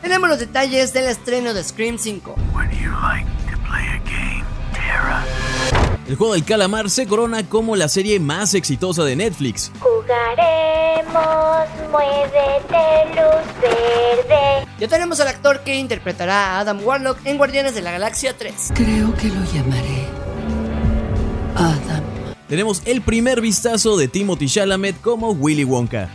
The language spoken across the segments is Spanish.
Tenemos los detalles del estreno de Scream 5. El juego del calamar se corona como la serie más exitosa de Netflix. Jugaremos, muévete, luz verde. Ya tenemos al actor que interpretará a Adam Warlock en Guardianes de la Galaxia 3. Creo que lo llamaré Adam. Tenemos el primer vistazo de Timothy Chalamet como Willy Wonka.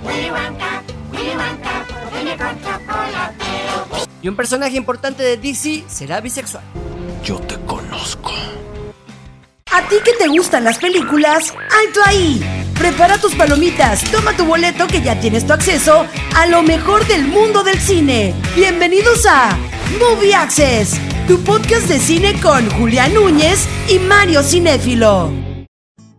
Y un personaje importante de DC será bisexual. Yo te conozco. ¿A ti que te gustan las películas? ¡Alto ahí! Prepara tus palomitas, toma tu boleto que ya tienes tu acceso a lo mejor del mundo del cine. Bienvenidos a Movie Access, tu podcast de cine con Julián Núñez y Mario Cinéfilo.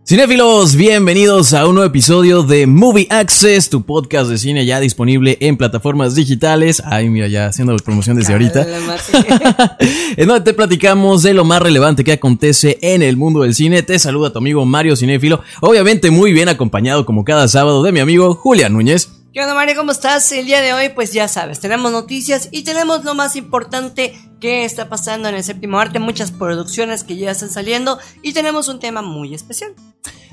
Cinéfilos, bienvenidos a un nuevo episodio de Movie Access, tu podcast de cine ya disponible en plataformas digitales. Ay, mira, ya haciendo promoción desde ahorita. en donde te platicamos de lo más relevante que acontece en el mundo del cine. Te saluda tu amigo Mario Cinéfilo, obviamente muy bien acompañado como cada sábado de mi amigo Julián Núñez. ¿Qué onda Mario? ¿Cómo estás? El día de hoy pues ya sabes, tenemos noticias y tenemos lo más importante que está pasando en el séptimo arte, muchas producciones que ya están saliendo y tenemos un tema muy especial.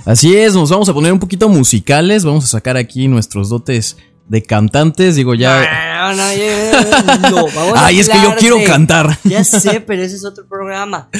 Así es, nos vamos a poner un poquito musicales, vamos a sacar aquí nuestros dotes de cantantes, digo ya... No, no, ya- no, vamos a Ay, es que yo quiero cantar. Ya sé, pero ese es otro programa.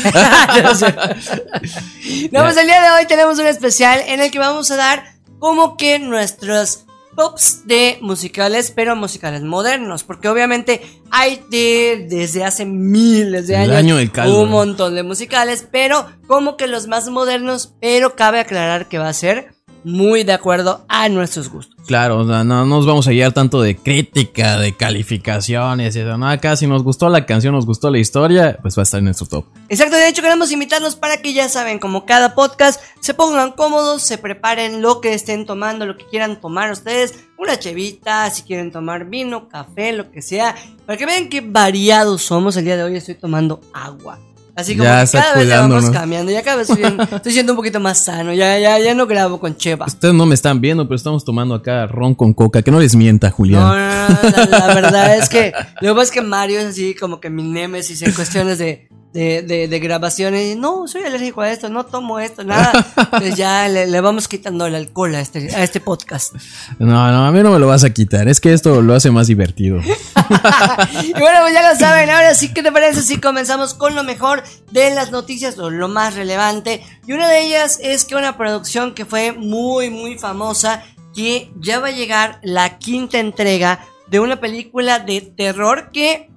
No, pues el día de hoy tenemos un especial en el que vamos a dar como que nuestros tops de musicales, pero musicales modernos, porque obviamente hay de desde hace miles de El años año del caldo. un montón de musicales, pero como que los más modernos, pero cabe aclarar que va a ser muy de acuerdo a nuestros gustos. Claro, o sea, no nos vamos a guiar tanto de crítica, de calificaciones, y eso, no, acá si nos gustó la canción, nos gustó la historia, pues va a estar en nuestro top. Exacto, de hecho queremos invitarlos para que ya saben, como cada podcast, se pongan cómodos, se preparen lo que estén tomando, lo que quieran tomar ustedes, una chevita, si quieren tomar vino, café, lo que sea, para que vean qué variados somos. El día de hoy estoy tomando agua. Así como Ya que cada vez le vamos cambiando, ya cada vez estoy, estoy siendo un poquito más sano, ya, ya, ya no grabo con cheva. Ustedes no me están viendo, pero estamos tomando acá ron con coca, que no les mienta, Julián. No, no, no, la, la verdad es que lo que pasa es que Mario es así como que mi némesis en cuestiones de, de, de, de grabaciones. No, soy alérgico a esto, no tomo esto, nada. Entonces ya le, le vamos quitando el alcohol a este, a este podcast. No, no, a mí no me lo vas a quitar, es que esto lo hace más divertido. y bueno, pues ya lo saben, ahora sí, ¿qué te parece si comenzamos con lo mejor de las noticias o lo más relevante? Y una de ellas es que una producción que fue muy, muy famosa, que ya va a llegar la quinta entrega de una película de terror que,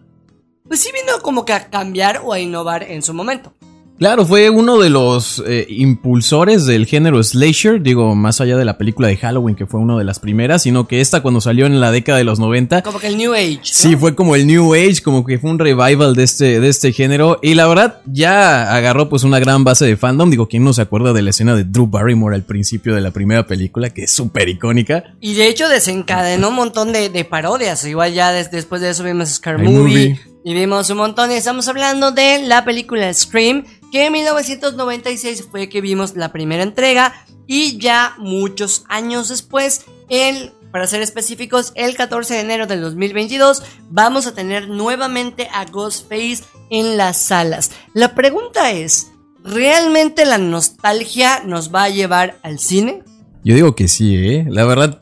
pues sí vino como que a cambiar o a innovar en su momento. Claro, fue uno de los eh, impulsores del género slasher, digo, más allá de la película de Halloween, que fue una de las primeras, sino que esta cuando salió en la década de los 90, Como que el New Age. ¿no? Sí, fue como el New Age, como que fue un revival de este, de este género. Y la verdad, ya agarró pues una gran base de fandom. Digo, ¿quién no se acuerda de la escena de Drew Barrymore al principio de la primera película? Que es súper icónica. Y de hecho desencadenó un montón de, de parodias. Igual ya des- después de eso vimos iMovie. Movie. Y vimos un montón. Y estamos hablando de la película Scream. Que en 1996 fue que vimos la primera entrega. Y ya muchos años después, el, para ser específicos, el 14 de enero del 2022, vamos a tener nuevamente a Ghostface en las salas. La pregunta es, ¿realmente la nostalgia nos va a llevar al cine? Yo digo que sí, ¿eh? La verdad,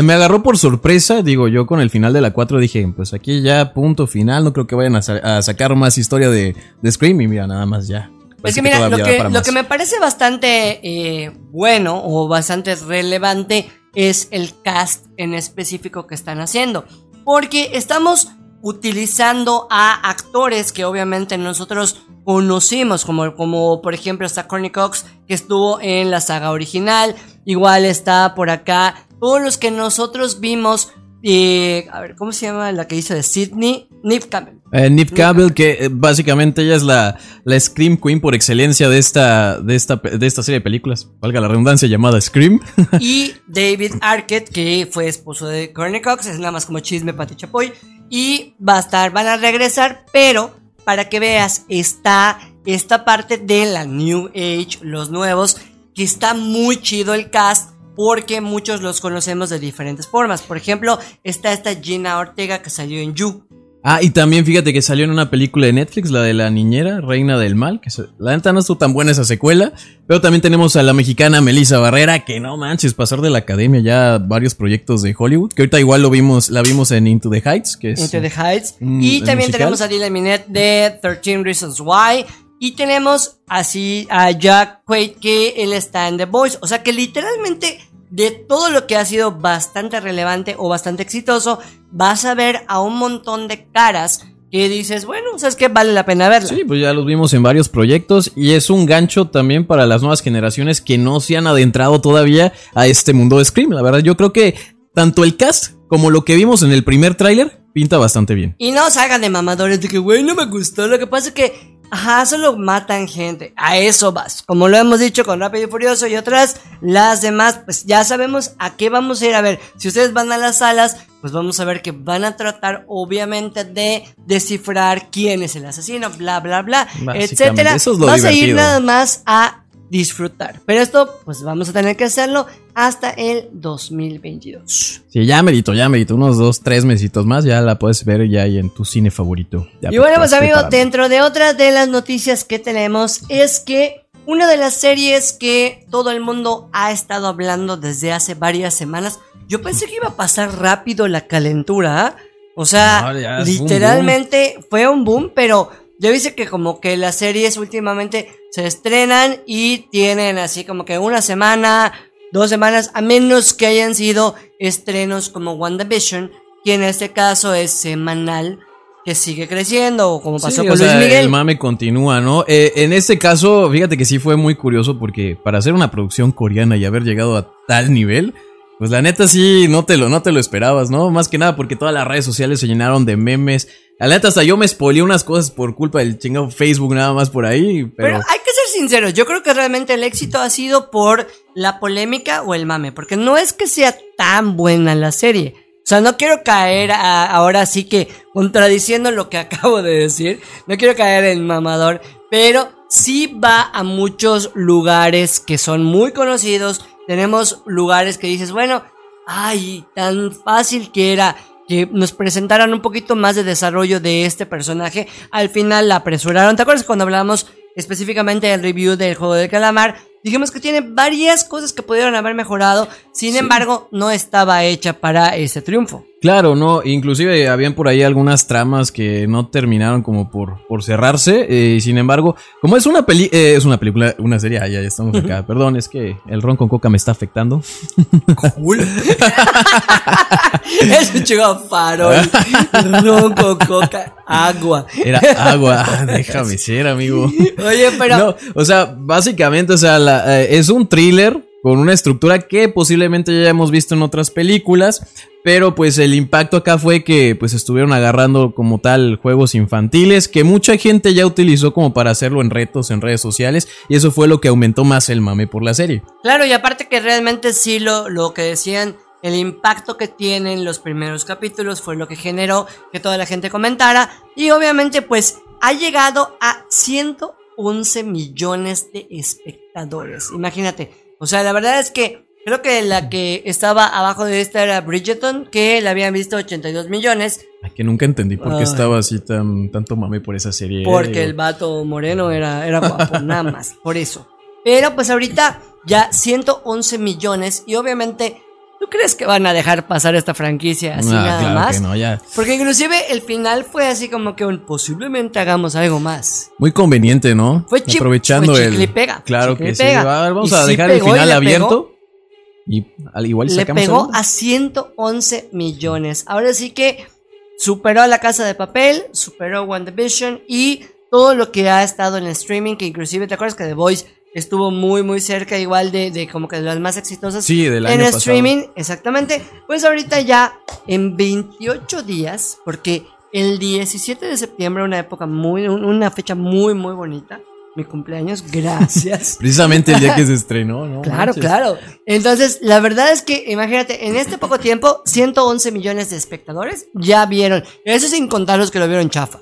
me agarró por sorpresa. Digo, yo con el final de la 4 dije, pues aquí ya punto final. No creo que vayan a, sa- a sacar más historia de, de Scream. Y mira, nada más ya. Es Parece que mira, lo que me parece bastante eh, bueno o bastante relevante es el cast en específico que están haciendo. Porque estamos utilizando a actores que obviamente nosotros conocimos, como, como por ejemplo está Courtney Cox, que estuvo en la saga original. Igual está por acá todos los que nosotros vimos. eh, a ver, ¿cómo se llama la que hizo de Sidney? Neve Campbell. Eh, Neve Campbell, que eh, básicamente ella es la, la Scream Queen por excelencia de esta, de, esta, de esta serie de películas. Valga la redundancia llamada Scream. y David Arquette, que fue esposo de Courtney Cox, es nada más como chisme Pati Chapoy. Y va a estar, van a regresar, pero para que veas, está esta parte de la New Age, los nuevos, que está muy chido el cast. porque muchos los conocemos de diferentes formas. Por ejemplo, está esta Gina Ortega que salió en You. Ah, y también fíjate que salió en una película de Netflix, la de la niñera, Reina del Mal, que se- la neta no estuvo tan buena esa secuela, pero también tenemos a la mexicana Melissa Barrera, que no manches, pasar de la academia ya a varios proyectos de Hollywood, que ahorita igual lo vimos, la vimos en Into the Heights, que es... Into the Heights. Mm, y también musical. tenemos a Dylan Minette de 13 Reasons Why. Y tenemos así a Jack Quaid que él está en The Voice. O sea que literalmente de todo lo que ha sido bastante relevante o bastante exitoso, vas a ver a un montón de caras que dices, bueno, ¿sabes qué? Vale la pena verla. Sí, pues ya los vimos en varios proyectos y es un gancho también para las nuevas generaciones que no se han adentrado todavía a este mundo de Scream. La verdad, yo creo que tanto el cast como lo que vimos en el primer tráiler pinta bastante bien. Y no salgan de mamadores de que, güey, no me gustó. Lo que pasa es que, ajá, solo matan gente. A eso vas. Como lo hemos dicho con Rápido y Furioso y otras, las demás, pues ya sabemos a qué vamos a ir a ver. Si ustedes van a las salas, pues vamos a ver que van a tratar, obviamente, de descifrar quién es el asesino, bla, bla, bla, etcétera. eso es lo Vas a ir nada más a disfrutar. Pero esto, pues vamos a tener que hacerlo hasta el 2022. Sí, ya medito, ya medito. Unos dos, tres mesitos más, ya la puedes ver ya ahí en tu cine favorito. Ya Y bueno, pues vas amigos, preparando. dentro de otras de las noticias que tenemos es que una de las series que todo el mundo ha estado hablando desde hace varias semanas, yo pensé que iba a pasar rápido la calentura, ¿ah? O sea, No, literalmente fue un boom, pero ya viste que como que las series últimamente se estrenan y tienen así como que una semana, dos semanas, a menos que hayan sido estrenos como WandaVision, que en este caso es semanal, que sigue creciendo, o como pasó Sí, con o sea, Luis Miguel. El mame continúa, ¿no? Eh, en este caso, fíjate que sí fue muy curioso porque para hacer una producción coreana y haber llegado a tal nivel, pues la neta sí, no te lo, no te lo esperabas, ¿no? Más que nada porque todas las redes sociales se llenaron de memes. La neta hasta yo me spoileé unas cosas por culpa del chingado Facebook nada más por ahí, Pero hay que ser sinceros, yo creo que realmente el éxito ha sido por la polémica o el mame, porque no es que sea tan buena la serie. O sea, no quiero caer ahora sí que contradiciendo lo que acabo de decir, no quiero caer en mamador, pero sí va a muchos lugares que son muy conocidos. Tenemos lugares que dices, bueno, ay, tan fácil que era que nos presentaran un poquito más de desarrollo de este personaje. Al final la apresuraron. ¿Te acuerdas cuando hablamos específicamente del review del juego del calamar? Dijimos que tiene varias cosas que pudieron haber mejorado. Sin embargo, no estaba hecha para ese triunfo. Claro, no, inclusive habían por ahí algunas tramas que no terminaron como por, por cerrarse, eh, sin embargo, como es una peli, eh, es una película, una serie, ah, ya, ya estamos acá, perdón, es que el ron con coca me está afectando. es un chico farol. Ron con coca, agua. Era agua, Ah, déjame ser, amigo. Oye, pero... No, o sea, básicamente, o sea, la- eh, es un thriller con una estructura que posiblemente ya hemos visto en otras películas, pero pues el impacto acá fue que pues estuvieron agarrando como tal juegos infantiles que mucha gente ya utilizó como para hacerlo en retos en redes sociales y eso fue lo que aumentó más el mame por la serie. Claro, y aparte que realmente sí lo, lo que decían, el impacto que tienen los primeros capítulos fue lo que generó que toda la gente comentara. Y obviamente pues ha llegado a 111 millones de espectadores. Imagínate. O sea, la verdad es que creo que la que estaba abajo de esta era Bridgerton, que la habían visto 82 millones. Ay, que nunca entendí por qué Ay. estaba así tan tanto mame por esa serie. Porque el vato moreno era, era guapo, nada más, por eso. Pero pues ahorita ya 111 millones y obviamente, ¿tú crees que van a dejar pasar esta franquicia así Ah, nada claro más? que no, ya. Porque inclusive el final fue así como que un, posiblemente hagamos algo más. Muy conveniente, ¿no? Fue chip- Aprovechando fue el. pega, Claro que sí. pega. Va, vamos Y a dejar el final abierto. Y al igual Le sacamos pegó algo. a 111 millones. Ahora sí que superó a La Casa de Papel, superó WandaVision y todo lo que ha estado en el streaming, que inclusive, ¿te acuerdas que The Voice estuvo muy, muy cerca igual de, de como que de las más exitosas? Sí, del en año pasado. streaming, exactamente. Pues ahorita ya en 28 días, porque el 17 de septiembre, una época muy, un- una fecha muy, muy bonita, mi cumpleaños, gracias. Precisamente el día que se estrenó, ¿no? Claro, Manches. claro. Entonces, la verdad es que, imagínate, en este poco tiempo, 111 millones de espectadores ya vieron. Eso sin contar los que lo vieron chafa.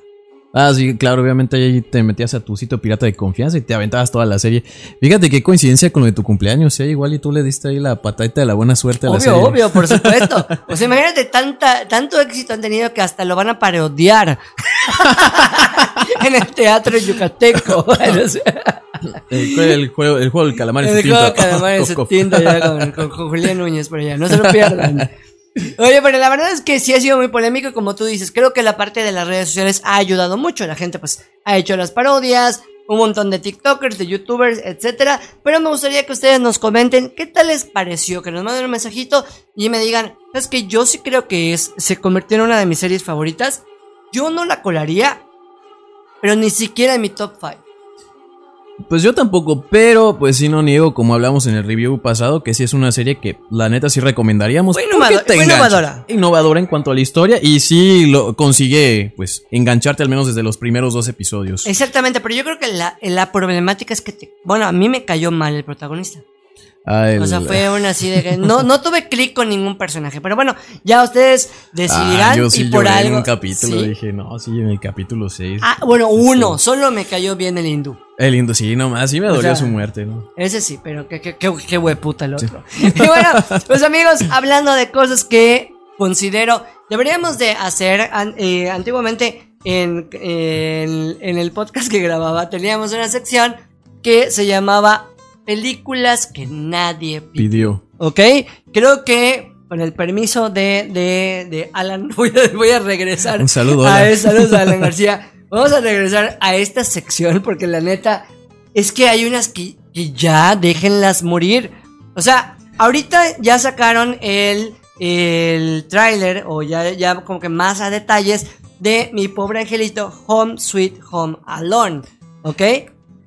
Ah, sí, claro, obviamente ahí te metías a tu sitio pirata de confianza y te aventabas toda la serie. Fíjate qué coincidencia con lo de tu cumpleaños, ¿eh? Igual y tú le diste ahí la patadita de la buena suerte a la Obvio, serie. obvio, por supuesto. O sea, imagínate tanta, tanto éxito han tenido que hasta lo van a parodiar en el teatro yucateco. El, el juego, el juego del calamar en el su juego tinta. de calamar en su tinta ya con, con- con Julián Núñez por allá. No se lo pierdan. Oye, pero la verdad es que sí ha sido muy polémico como tú dices, creo que la parte de las redes sociales ha ayudado mucho. La gente pues ha hecho las parodias, un montón de TikTokers, de YouTubers, etcétera. Pero me gustaría que ustedes nos comenten qué tal les pareció, que nos manden un mensajito y me digan, es que yo sí creo que se convirtió en una de mis series favoritas. Yo no la colaría, pero ni siquiera en mi top 5. Pues yo tampoco, pero pues sí no niego, como hablamos en el review pasado, que sí es una serie que la neta sí recomendaríamos. Fue porque innovado- te fue innovadora. Innovadora en cuanto a la historia y sí lo consigue, pues, engancharte al menos desde los primeros dos episodios. Exactamente, pero yo creo que la, la problemática es que, te- bueno, a mí me cayó mal el protagonista. O sea, fue una así de que no, no tuve clic con ningún personaje. Pero bueno, ya ustedes decidirán Ah, yo sí y por algo. en un capítulo, ¿Sí? dije, no, sí, en el capítulo 6. Ah, bueno, uno, solo me cayó bien el hindú. El lindo, sí, nomás, sí me O dolió sea, su muerte, ¿no? Ese sí, pero qué, qué, qué, qué hueputa el otro. Y bueno, pues amigos, hablando de cosas que considero deberíamos de hacer eh, antiguamente en, en, en el podcast que grababa, teníamos una sección que se llamaba Películas que nadie pidió. Pidió. ¿Ok? Creo que con el permiso de, de, de Alan, voy a, voy a regresar. Un saludo, a Alan. Saludos a Alan García. Vamos a regresar a esta sección porque la neta es que hay unas que, que ya déjenlas morir. O sea, ahorita ya sacaron el, el tráiler o ya, ya como que más a detalles de mi pobre angelito Home Sweet Home Alone. ¿Ok?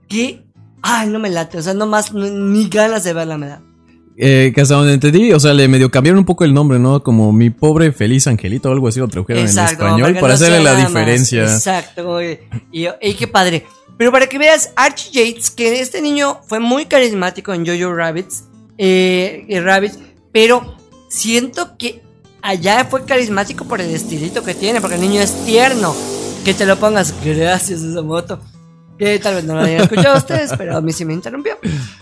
Que, ay, no me late. O sea, no más, ni ganas de verla me da. Eh, que hasta donde entendí, o sea, le medio cambiaron un poco el nombre, ¿no? Como mi pobre feliz angelito o algo así lo tradujeron en español para no hacerle la más. diferencia. Exacto, que- y, y qué padre. Pero para que veas, Archie Yates, que este niño fue muy carismático en Jojo Rabbits, eh, y Rabbits, pero siento que allá fue carismático por el estilito que tiene, porque el niño es tierno. Que te lo pongas, gracias esa moto. Que tal vez no lo hayan escuchado ustedes, pero a mí sí me interrumpió.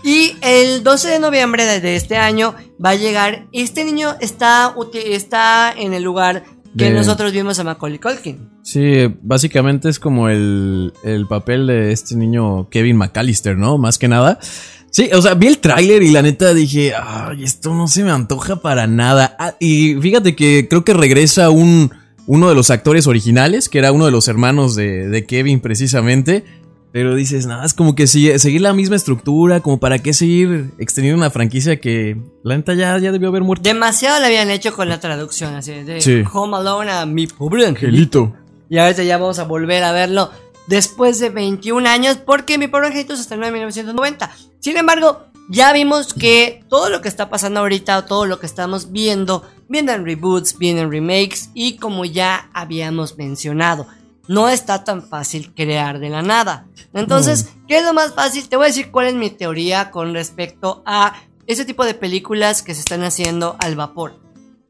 Y el 12 de noviembre de, este año va a llegar. Este niño está, está en el lugar que De- nosotros vimos a Macaulay Culkin. Sí, básicamente es como el, el papel de este niño Kevin McAllister, ¿no? Más que nada. Sí, o sea, vi el tráiler y la neta dije, ay, esto no se me antoja para nada. Ah, y fíjate que creo que regresa un, uno de los actores originales, que era uno de los hermanos de, de Kevin precisamente. Pero dices, nada, es como que sigue- seguir la misma estructura, como para qué seguir extendiendo una franquicia que la neta ya, ya debió haber muerto. Demasiado lo habían hecho con la traducción, así de Sí. Home Alone a mi pobre angelito. Y ahorita ya vamos a volver a verlo después de 21 años, porque mi pobre angelito se estrenó en 1990. Sin embargo, ya vimos que todo lo que está pasando ahorita, todo lo que estamos viendo, vienen reboots, vienen remakes, y como ya habíamos mencionado, no está tan fácil crear de la nada. Entonces, ¿qué es lo más fácil? Te voy a decir cuál es mi teoría con respecto a ese tipo de películas que se están haciendo al vapor.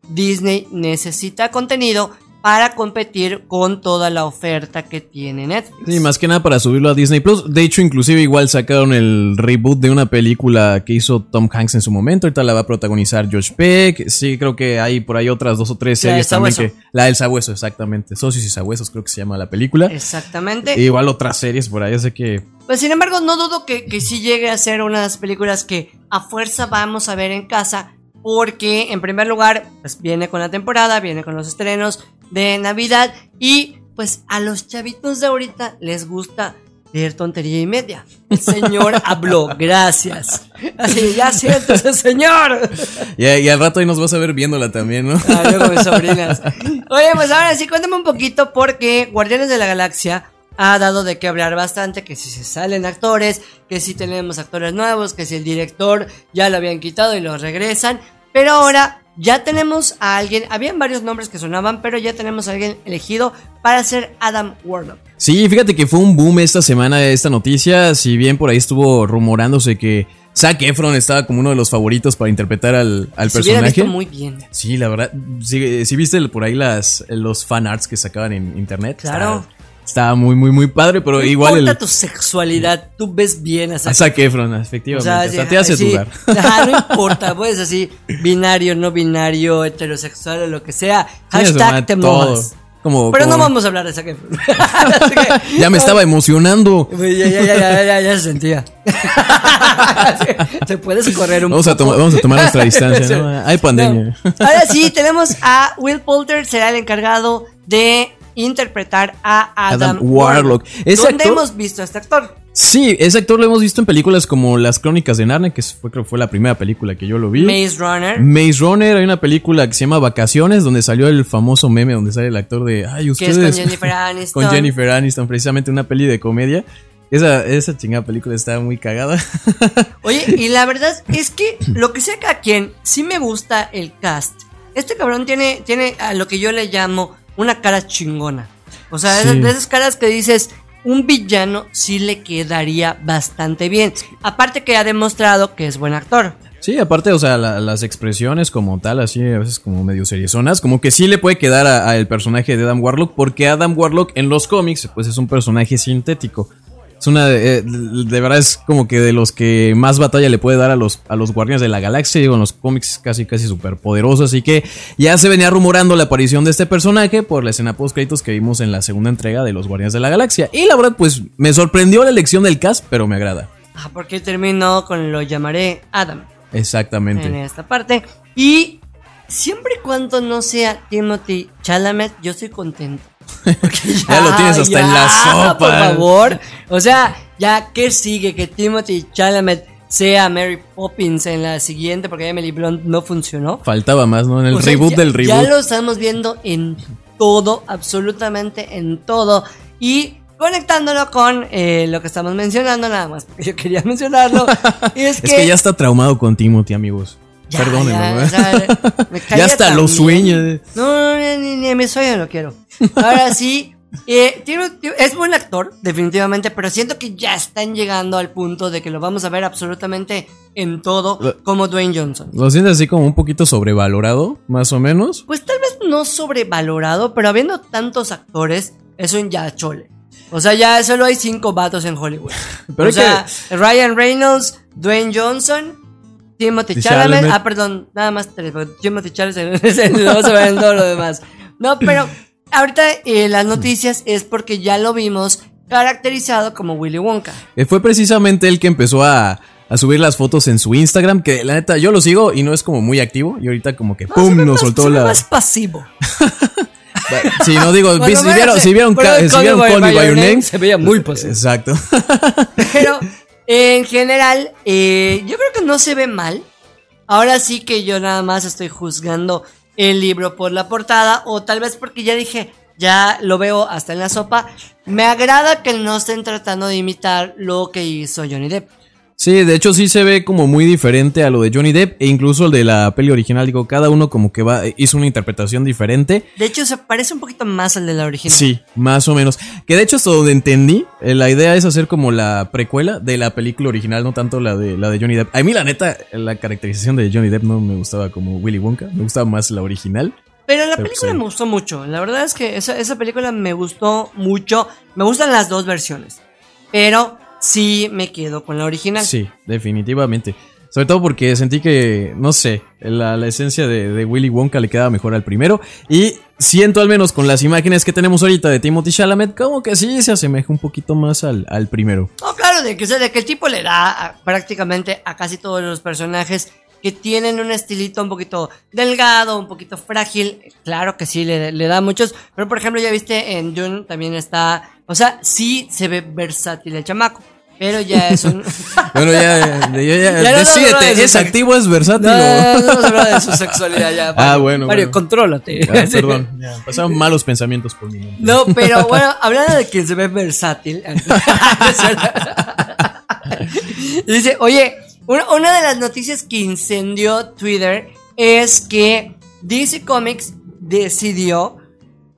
Disney necesita contenido para competir con toda la oferta que tiene Netflix. Sí, más que nada para subirlo a Disney Plus. De hecho, inclusive igual sacaron el reboot de una película que hizo Tom Hanks en su momento. Ahorita la va a protagonizar George Peck. Sí, creo que hay por ahí otras dos o tres series también que. La del Sabueso, exactamente. Socios y Sabuesos, creo que se llama la película. Exactamente. E igual otras series por ahí, así que. Pues sin embargo, no dudo que, que sí llegue a ser una de las películas que a fuerza vamos a ver en casa. Porque en primer lugar, pues viene con la temporada, viene con los estrenos de Navidad. Y pues a los chavitos de ahorita les gusta ver tontería y media. El señor habló, gracias. Así, ya siéntese, señor. Y, y al rato ahí nos vas a ver viéndola también, ¿no? Ah, mis sobrinas. Oye, pues ahora sí, cuéntame un poquito porque Guardianes de la Galaxia ha dado de qué hablar bastante, que si se salen actores, que si tenemos actores nuevos, que si el director ya lo habían quitado y lo regresan, pero ahora ya tenemos a alguien, habían varios nombres que sonaban, pero ya tenemos a alguien elegido para ser Adam Warlock. Sí, fíjate que fue un boom esta semana esta noticia. Si bien por ahí estuvo rumorándose que Zac Efron estaba como uno de los favoritos para interpretar al, al personaje. visto muy bien. Sí, la verdad. Sí, sí viste por ahí las, los fan arts que sacaban en internet. Claro. Está- Estaba muy, muy, muy padre, pero No igual importa el. tu sexualidad, tú ves bien a A Zac Zac Efron, O efectivamente. sea, hasta sí, te hace sí. dudar. Ajá, no importa, pues así, binario, no binario, heterosexual o lo que sea. Hashtag te mojas. Como, Pero no vamos a hablar de Zac Efron. Que- Ya me estaba emocionando. Ya, ya, ya, ya, ya, ya se sentía. Te puedes correr un Vamos a, poco. tomar, vamos a tomar nuestra distancia, ¿no? Hay pandemia. No. Ahora sí, tenemos a Will Poulter, será el encargado de interpretar a Adam, Adam Warlock. ¿Dónde actor- hemos visto a este actor? Sí, ese actor lo hemos visto en películas como Las Crónicas de Narnia, que fue, creo que fue la primera película que yo lo vi. Maze Runner. Maze Runner, hay una película que se llama Vacaciones, donde salió el famoso meme donde sale el actor de Ay, que ustedes. es con Jennifer Aniston. Con Jennifer Aniston, precisamente una peli de comedia. Esa, esa chingada película estaba muy cagada. Oye, y la verdad es que lo que sea cada quien, sí me gusta el cast. Este cabrón tiene, tiene a lo que yo le llamo una cara chingona. O sea, Sí. de, esas caras que dices, un villano sí le quedaría bastante bien. Aparte que ha demostrado que es buen actor. Sí, aparte, o sea, la- las expresiones como tal, así a veces como medio seriezonas, como que sí le puede quedar a- a el personaje de Adam Warlock, porque Adam Warlock en los cómics, pues es un personaje sintético. Es una, eh, de verdad es como que de los que más batalla le puede dar a los, a los Guardianes de la Galaxia, digo, en los cómics casi casi súper poderoso, así que ya se venía rumorando la aparición de este personaje por la escena post créditos que vimos en la segunda entrega de los Guardianes de la Galaxia. Y la verdad, pues me sorprendió la elección del cast, pero me agrada. Ah, porque terminó con lo llamaré Adam en Exactamente. esta parte. Y siempre y cuando no sea Timothy Chalamet, yo estoy contento. Ya lo tienes hasta en la sopa. Por favor. O sea, ya que sigue que Timothy Chalamet sea Mary Poppins en la siguiente, porque Emily Blunt no funcionó. Faltaba más, ¿no? En el O sea, reboot ya- del reboot. Ya lo estamos viendo en todo, absolutamente en todo. Y conectándolo con eh, lo que estamos mencionando, nada más, porque yo quería mencionarlo. es, Es que ya está traumado con Timothy, amigos. ya, Perdónenlo, ya, Ya hasta tan lo sueña. No, no, ni, ni, ni a mi sueño lo quiero. Ahora sí, eh, tiene- es buen actor, definitivamente, pero siento que ya están llegando al punto de que lo vamos a ver absolutamente en todo, Lo- como Dwayne Johnson. Lo sientes así como un poquito sobrevalorado, más o menos. Pues tal vez no sobrevalorado, pero habiendo tantos actores, eso ya chole. O sea, ya solo hay cinco vatos en Hollywood. Pero o sea, Ryan Reynolds, Dwayne Johnson, Timothy Chalamet. Chalamet. Ah, perdón, nada más tres. Timothy Chalamet es el- lo vamos a ver en todo lo demás. No, pero ahorita eh, las noticias es porque ya lo vimos caracterizado como Willy Wonka. Eh, Fue precisamente el que empezó a, a subir las fotos en su Instagram, que la neta yo lo sigo y no es como muy activo. Y ahorita como que No, ¡pum! nos más- soltó la... más pasivo. Sí, no digo, vi- si vieron, si vieron, Call- si vieron Call Me By Your Name, se veía muy pasivo. Exacto. Pero en general, eh, yo creo que no se ve mal. Ahora sí que yo nada más estoy juzgando el libro por la portada. O tal vez porque ya dije, ya lo veo hasta en la sopa. Me agrada que no estén tratando de imitar lo que hizo Johnny Depp. Sí, de hecho sí se ve como muy diferente a lo de Johnny Depp e incluso el de la peli original. Digo, cada uno como que va, hizo una interpretación diferente. De hecho, se parece un poquito más al de la original. Sí, más o menos. Que de hecho hasta donde entendí, eh, la idea es hacer como la precuela de la película original, no tanto la de la de Johnny Depp. A mí la neta, la caracterización de Johnny Depp no me gustaba como Willy Wonka, me gustaba más la original. Pero la Pero película sí. me gustó mucho. La verdad es que esa, esa película me gustó mucho. Me gustan las dos versiones. Pero sí me quedo con la original. Sí, definitivamente. Sobre todo porque sentí que, no sé, la, la esencia de, de Willy Wonka le quedaba mejor al primero. Y siento al menos con las imágenes que tenemos ahorita de Timothy Chalamet, como que sí se asemeja un poquito más al, al primero. No, claro, de que, o sea, de que el tipo le da a- prácticamente a casi todos los personajes que tienen un estilito un poquito delgado, un poquito frágil. Claro que sí, le, le da muchos. Pero por ejemplo, ya viste en Dune también está. O sea, sí se ve versátil el chamaco. Pero ya es un. Bueno, ya, ya, ya, no de decídete, ¿es activo es versátil? no, no, no hablar de su sexualidad ya. Ah, bueno, Mario, bueno. contrólate. Ah, perdón, ya, pasaron malos pensamientos por mi mente. No, pero bueno, hablando de que se ve versátil. Dice, oye, una, una de las noticias que incendió Twitter es que DC Comics decidió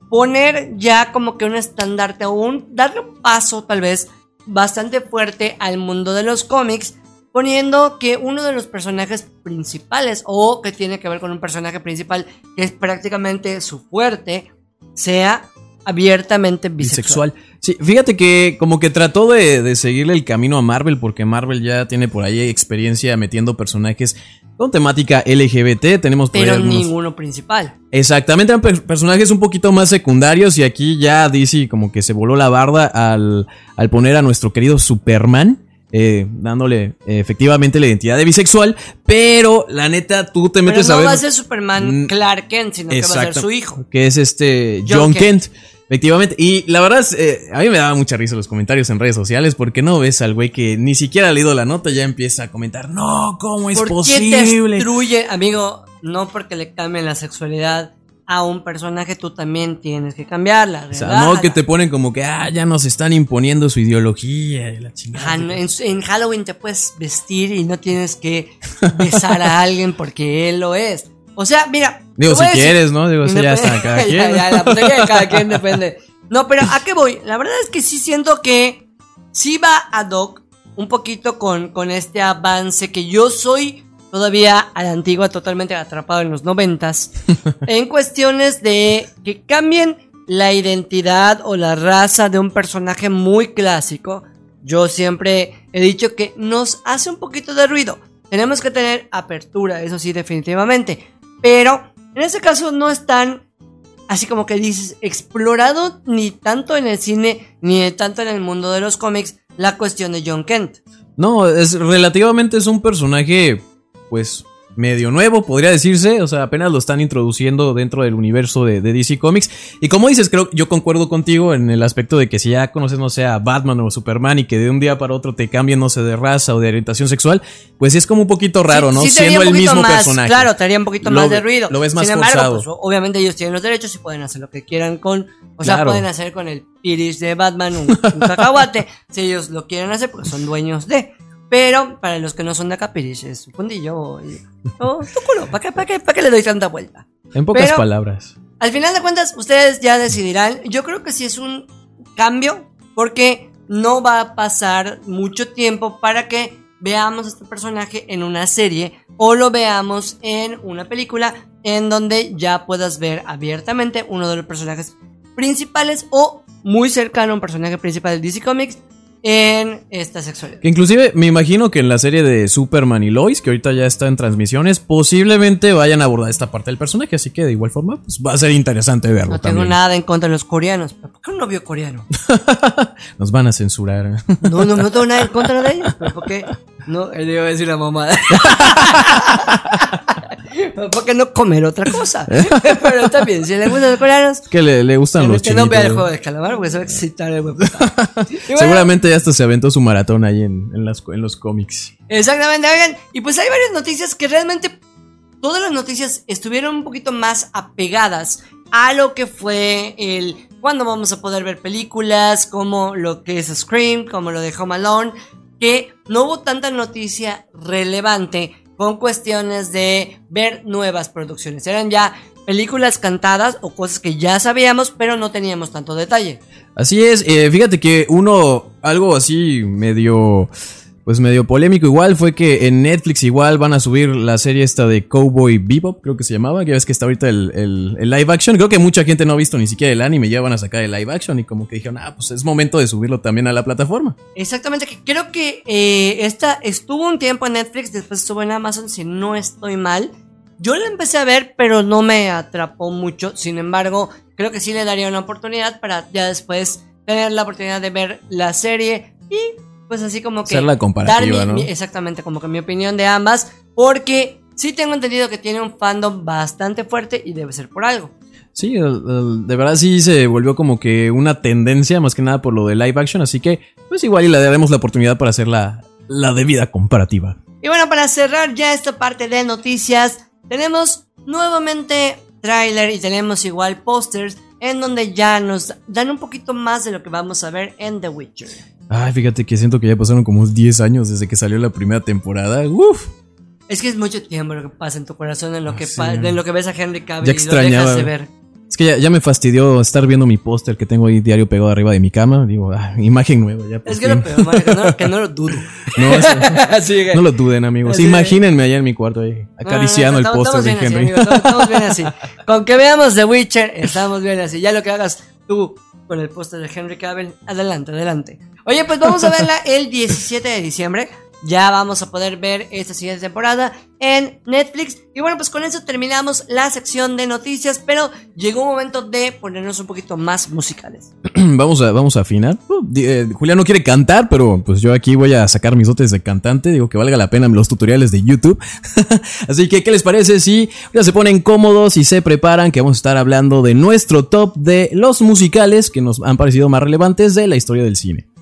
poner ya como que un estandarte o un, darle un paso tal vez bastante fuerte al mundo de los cómics, poniendo que uno de los personajes principales o que tiene que ver con un personaje principal que es prácticamente su fuerte, sea abiertamente bisexual. bisexual. Sí, fíjate que como que trató de, de seguirle el camino a Marvel porque Marvel ya tiene por ahí experiencia metiendo personajes con temática LGBT. Tenemos Pero algunos- ninguno principal. Exactamente, eran per- personajes un poquito más secundarios y aquí ya DC como que se voló la barda al, al poner a nuestro querido Superman. Eh, dándole eh, efectivamente la identidad de bisexual, pero la neta tú te Pero metes no a ver va a ser Superman Clark Kent, sino que va a ser su hijo. Que es este John John, Kent. Kent. Efectivamente. Y la verdad, es, eh, a mí me daba mucha risa los comentarios en redes sociales porque no ves al güey que ni siquiera ha leído la nota ya empieza a comentar, no, ¿cómo es ¿Por qué posible? destruye, amigo? No porque le cambien la sexualidad a un personaje, tú también tienes que cambiarla. O sea, no que te ponen como que, ah, ya nos están imponiendo su ideología y la chingada. Ajá, no, en, en Halloween te puedes vestir y no tienes que besar a alguien porque él lo es. O sea, mira. Digo, si a quieres, ¿no? Digo, eso ya está cada quien. ya, la putería de cada quien depende. No, pero ¿a qué voy? La verdad es que sí siento que sí va ad hoc un poquito con, con este avance que yo soy todavía a la antigua, totalmente atrapado en los noventas, en cuestiones de que cambien la identidad o la raza de un personaje muy clásico. Yo siempre he dicho que nos hace un poquito de ruido. Tenemos que tener apertura, eso sí, definitivamente. Pero en este caso no es tan, así como que dices, explorado ni tanto en el cine ni tanto en el mundo de los cómics la cuestión de John Kent. No, es relativamente es un personaje, pues, medio nuevo, podría decirse. O sea, apenas lo están introduciendo dentro del universo de, de DC Comics. Y como dices, creo yo concuerdo contigo en el aspecto de que si ya conoces, no sé, a Batman o Superman y que de un día para otro te cambien, no sé, de raza o de orientación sexual, pues sí es como un poquito raro, Sí, ¿no? sí Siendo el mismo más, personaje. Claro, traería un poquito Lo más de ruido. lo ves más Sin embargo, forzado. pues, obviamente ellos tienen los derechos y pueden hacer lo que quieran con. O sea, Claro. pueden hacer con el iris de Batman un, un cacahuate si ellos lo quieren hacer porque son dueños de. Pero para los que no son de acá, Pirish es su fundillo. y- Oh, tu culo, ¿para qué, para, qué, ¿para qué le doy tanta vuelta? En pocas Pero- palabras. Al final de cuentas, ustedes ya decidirán. Yo creo que sí es un cambio, porque no va a pasar mucho tiempo para que veamos a este personaje en una serie o lo veamos en una película en donde ya puedas ver abiertamente uno de los personajes principales o muy cercano a un personaje principal de DC Comics en esta sexualidad. Que inclusive me imagino que en la serie de Superman y Lois, que ahorita ya está en transmisiones, posiblemente vayan a abordar esta parte del personaje, así que de igual forma pues, va a ser interesante verlo No tengo también. nada en contra de los coreanos. ¿Pero ¿Por qué un novio coreano? Nos van a censurar. No, no, no tengo nada en contra de ellos. ¿Pero por qué? No, él iba a decir la mamada. ¿Por qué no comer otra cosa? Pero está bien, si le gustan los coreanos, que le, le gustan los que no vea el chinitos. juego de calamar porque se va a excitar el huevo. Bueno, Seguramente ya hasta se aventó su maratón ahí en, en las- en los cómics. Exactamente, oigan. Y pues hay varias noticias que realmente todas las noticias estuvieron un poquito más apegadas a lo que fue el cuándo vamos a poder ver películas, como lo que es Scream, como lo de Home Alone, que no hubo tanta noticia relevante con cuestiones de ver nuevas producciones. Eran ya películas cantadas o cosas que ya sabíamos, pero no teníamos tanto detalle. Así es, eh, fíjate que uno, algo así medio, pues medio polémico igual, fue que en Netflix igual van a subir la serie esta de Cowboy Bebop, creo que se llamaba, que ves que está ahorita el, el- live action, creo que mucha gente no ha visto ni siquiera el anime, ya van a sacar el live action y como que dijeron, ah, pues es momento de subirlo también a la plataforma. Exactamente, creo que eh, esta estuvo un tiempo en Netflix, después estuvo en Amazon, si no estoy mal. Yo la empecé a ver, pero no me atrapó mucho. Sin embargo, creo que sí le daría una oportunidad para ya después tener la oportunidad de ver la serie y pues así como que Hacer la comparativa, dar mi- ¿no? mi- exactamente como que mi opinión de ambas, porque sí tengo entendido que tiene un fandom bastante fuerte y debe ser por algo. Sí, de verdad sí se volvió como que una tendencia, más que nada por lo de live action, así que pues igual y le daremos la oportunidad para hacer la, la debida comparativa. Y bueno, para cerrar ya esta parte de noticias, tenemos nuevamente tráiler y tenemos igual pósters en donde ya nos dan un poquito más de lo que vamos a ver en The Witcher. Ay, fíjate que siento que ya pasaron como 10 años desde que salió la primera temporada. Uf. Es que es mucho tiempo lo que pasa en tu corazón, en lo que, Ah, sí. pa- en lo que ves a Henry Cavill Ya y lo dejas de ver. Es que ya, ya me fastidió estar viendo mi póster que tengo ahí diario pegado arriba de mi cama. Digo, ah, imagen nueva ya. Es que lo peor, man, que no, que no lo dudo. No, es- Así que- no lo duden, amigos. Imagínenme allá en mi cuarto ahí, acariciando No, el póster de bien así, Henry. amigos, estamos- estamos bien así. Con que veamos The Witcher, estamos bien así. Ya lo que hagas tú con el póster de Henry Cavill. Adelante, adelante. Oye, pues vamos a verla el 17 de diciembre. Ya vamos a poder ver esta siguiente temporada en Netflix. Y bueno, pues con eso terminamos la sección de noticias, pero llegó un momento de ponernos un poquito más musicales. vamos a, vamos a afinar. Uh, eh, Julián no quiere cantar, pero pues yo aquí voy a sacar mis dotes de cantante. Digo que valga la pena los tutoriales de YouTube. Así que, ¿qué les parece si ya se ponen cómodos y se preparan? Que vamos a estar hablando de nuestro top de los musicales que nos han parecido más relevantes de la historia del cine.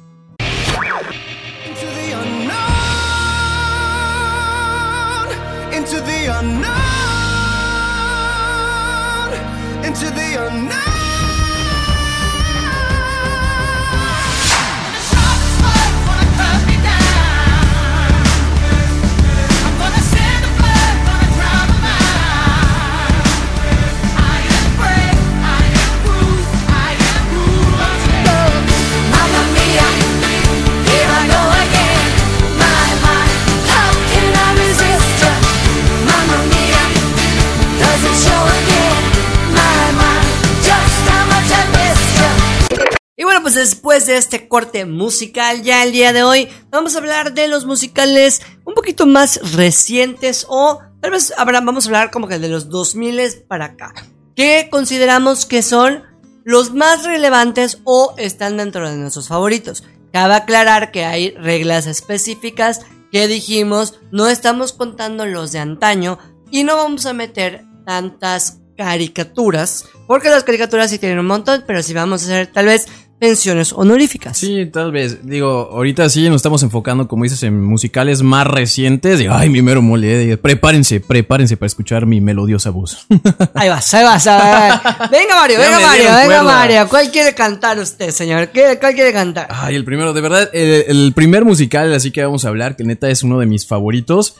Pues después de este corte musical, ya el día de hoy vamos a hablar de los musicales un poquito más recientes o tal vez habrá- vamos a hablar como que de los 2000 para acá. Que consideramos que son los más relevantes o están dentro de nuestros favoritos. Cabe aclarar que hay reglas específicas que dijimos, no estamos contando los de antaño y no vamos a meter tantas caricaturas, porque las caricaturas sí tienen un montón, pero sí vamos a hacer tal vez menciones honoríficas. Sí, tal vez. Digo, ahorita sí nos estamos enfocando, como dices, en musicales más recientes. Y, ay, mi mero mole. eh, Prepárense, prepárense para escuchar mi melodiosa voz. Ahí vas, ahí vas. Venga Mario, venga Mario, venga cuerda. Mario. ¿Cuál quiere cantar usted, señor? ¿Qué- ¿Cuál quiere cantar? Ay, el primero, de verdad, el, el primer musical, así que vamos a hablar, que neta es uno de mis favoritos.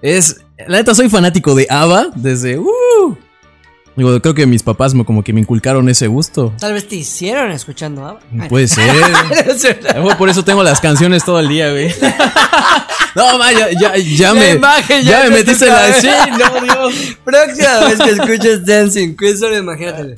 Es, la neta, soy fanático de ABBA desde, uh, digo, creo que mis papás me, como que me inculcaron ese gusto. Tal vez te hicieron escuchando ABBA. Ay, Puede ser. no es cierto. A lo mejor por eso tengo las canciones todo el día, güey. No, ma, ya, ya, ya me, imagen ya ya me te metiste la, toca. sí, no, Dios. Próxima vez que escuches Dancing Queen, solo imagínatelo.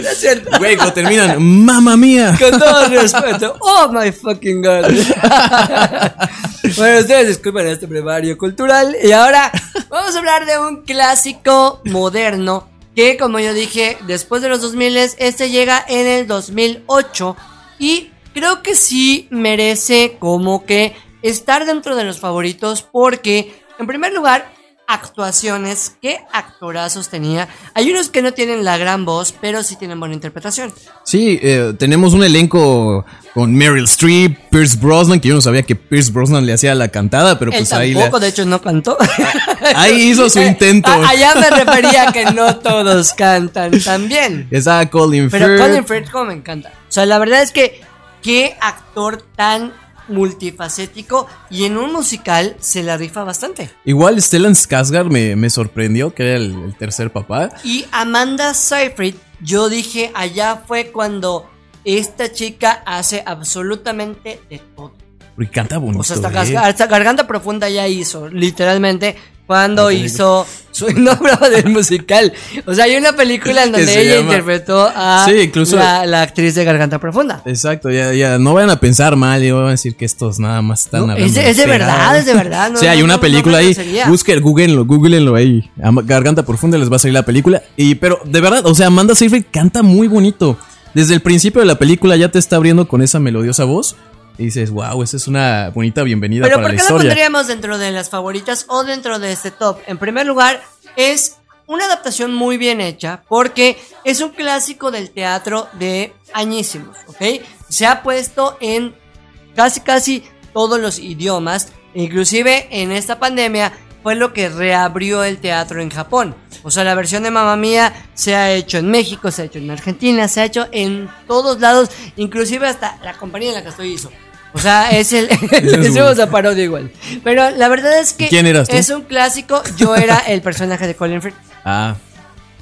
No es cierto. Güey, cuando terminan, mamma mía. Con todo respeto. Oh my fucking god. bueno, ustedes disculpen este brevario cultural. Y ahora vamos a hablar de un clásico moderno. Que como yo dije, después de los 2000 este llega en el 2008. Y creo que sí merece como que estar dentro de los favoritos. Porque, en primer lugar, actuaciones, qué actorazos tenía. Hay unos que no tienen la gran voz, pero sí tienen buena interpretación. Sí, eh, tenemos un elenco con Meryl Streep, Pierce Brosnan, que yo no sabía que Pierce Brosnan le hacía la cantada, pero Él pues ahí, tampoco, le- de hecho, no cantó. ahí hizo su intento. A- allá me refería a que no todos cantan también. Está Colin Pero Firth. Colin Firth como me encanta. O sea, la verdad es que qué actor tan multifacético y en un musical se la rifa bastante. Igual Stellan Skarsgård me, me sorprendió, que era el, el tercer papá. Y Amanda Seyfried, yo dije, allá fue cuando esta chica hace absolutamente de todo. Porque canta bonito. O sea, hasta, ¿eh? hasta Garganta Profunda ya hizo, literalmente, cuando hizo su no broma del musical. O sea, hay una película en donde ella llama- interpretó a Sí, incluso- la, la actriz de Garganta Profunda. Exacto, ya, ya, no vayan a pensar mal, y van a decir que estos nada más están No, hablando es de- es de pegado. verdad, es de verdad, no, sí, hay no, una película ahí, busquen, googleenlo, googleenlo ahí, Am- Garganta Profunda les va a salir la película, y pero de verdad, o sea, Amanda Seyfried canta muy bonito, desde el principio de la película ya te está abriendo con esa melodiosa voz, y dices, wow, esa es una bonita bienvenida Pero para ¿por la qué la historia. pondríamos dentro de las favoritas o dentro de este top? En primer lugar, es una adaptación muy bien hecha porque es un clásico del teatro de añísimos, ¿ok? Se ha puesto en casi casi todos los idiomas, inclusive en esta pandemia fue lo que reabrió el teatro en Japón. O sea, la versión de Mamma Mía se ha hecho en México, se ha hecho en Argentina, se ha hecho en todos lados, inclusive hasta la compañía en la que estoy hizo. O sea, es el. hicimos a parodia igual. Pero la verdad es que. ¿Quién eras tú? Es un clásico. Yo era el personaje de Colin Firth. Ah,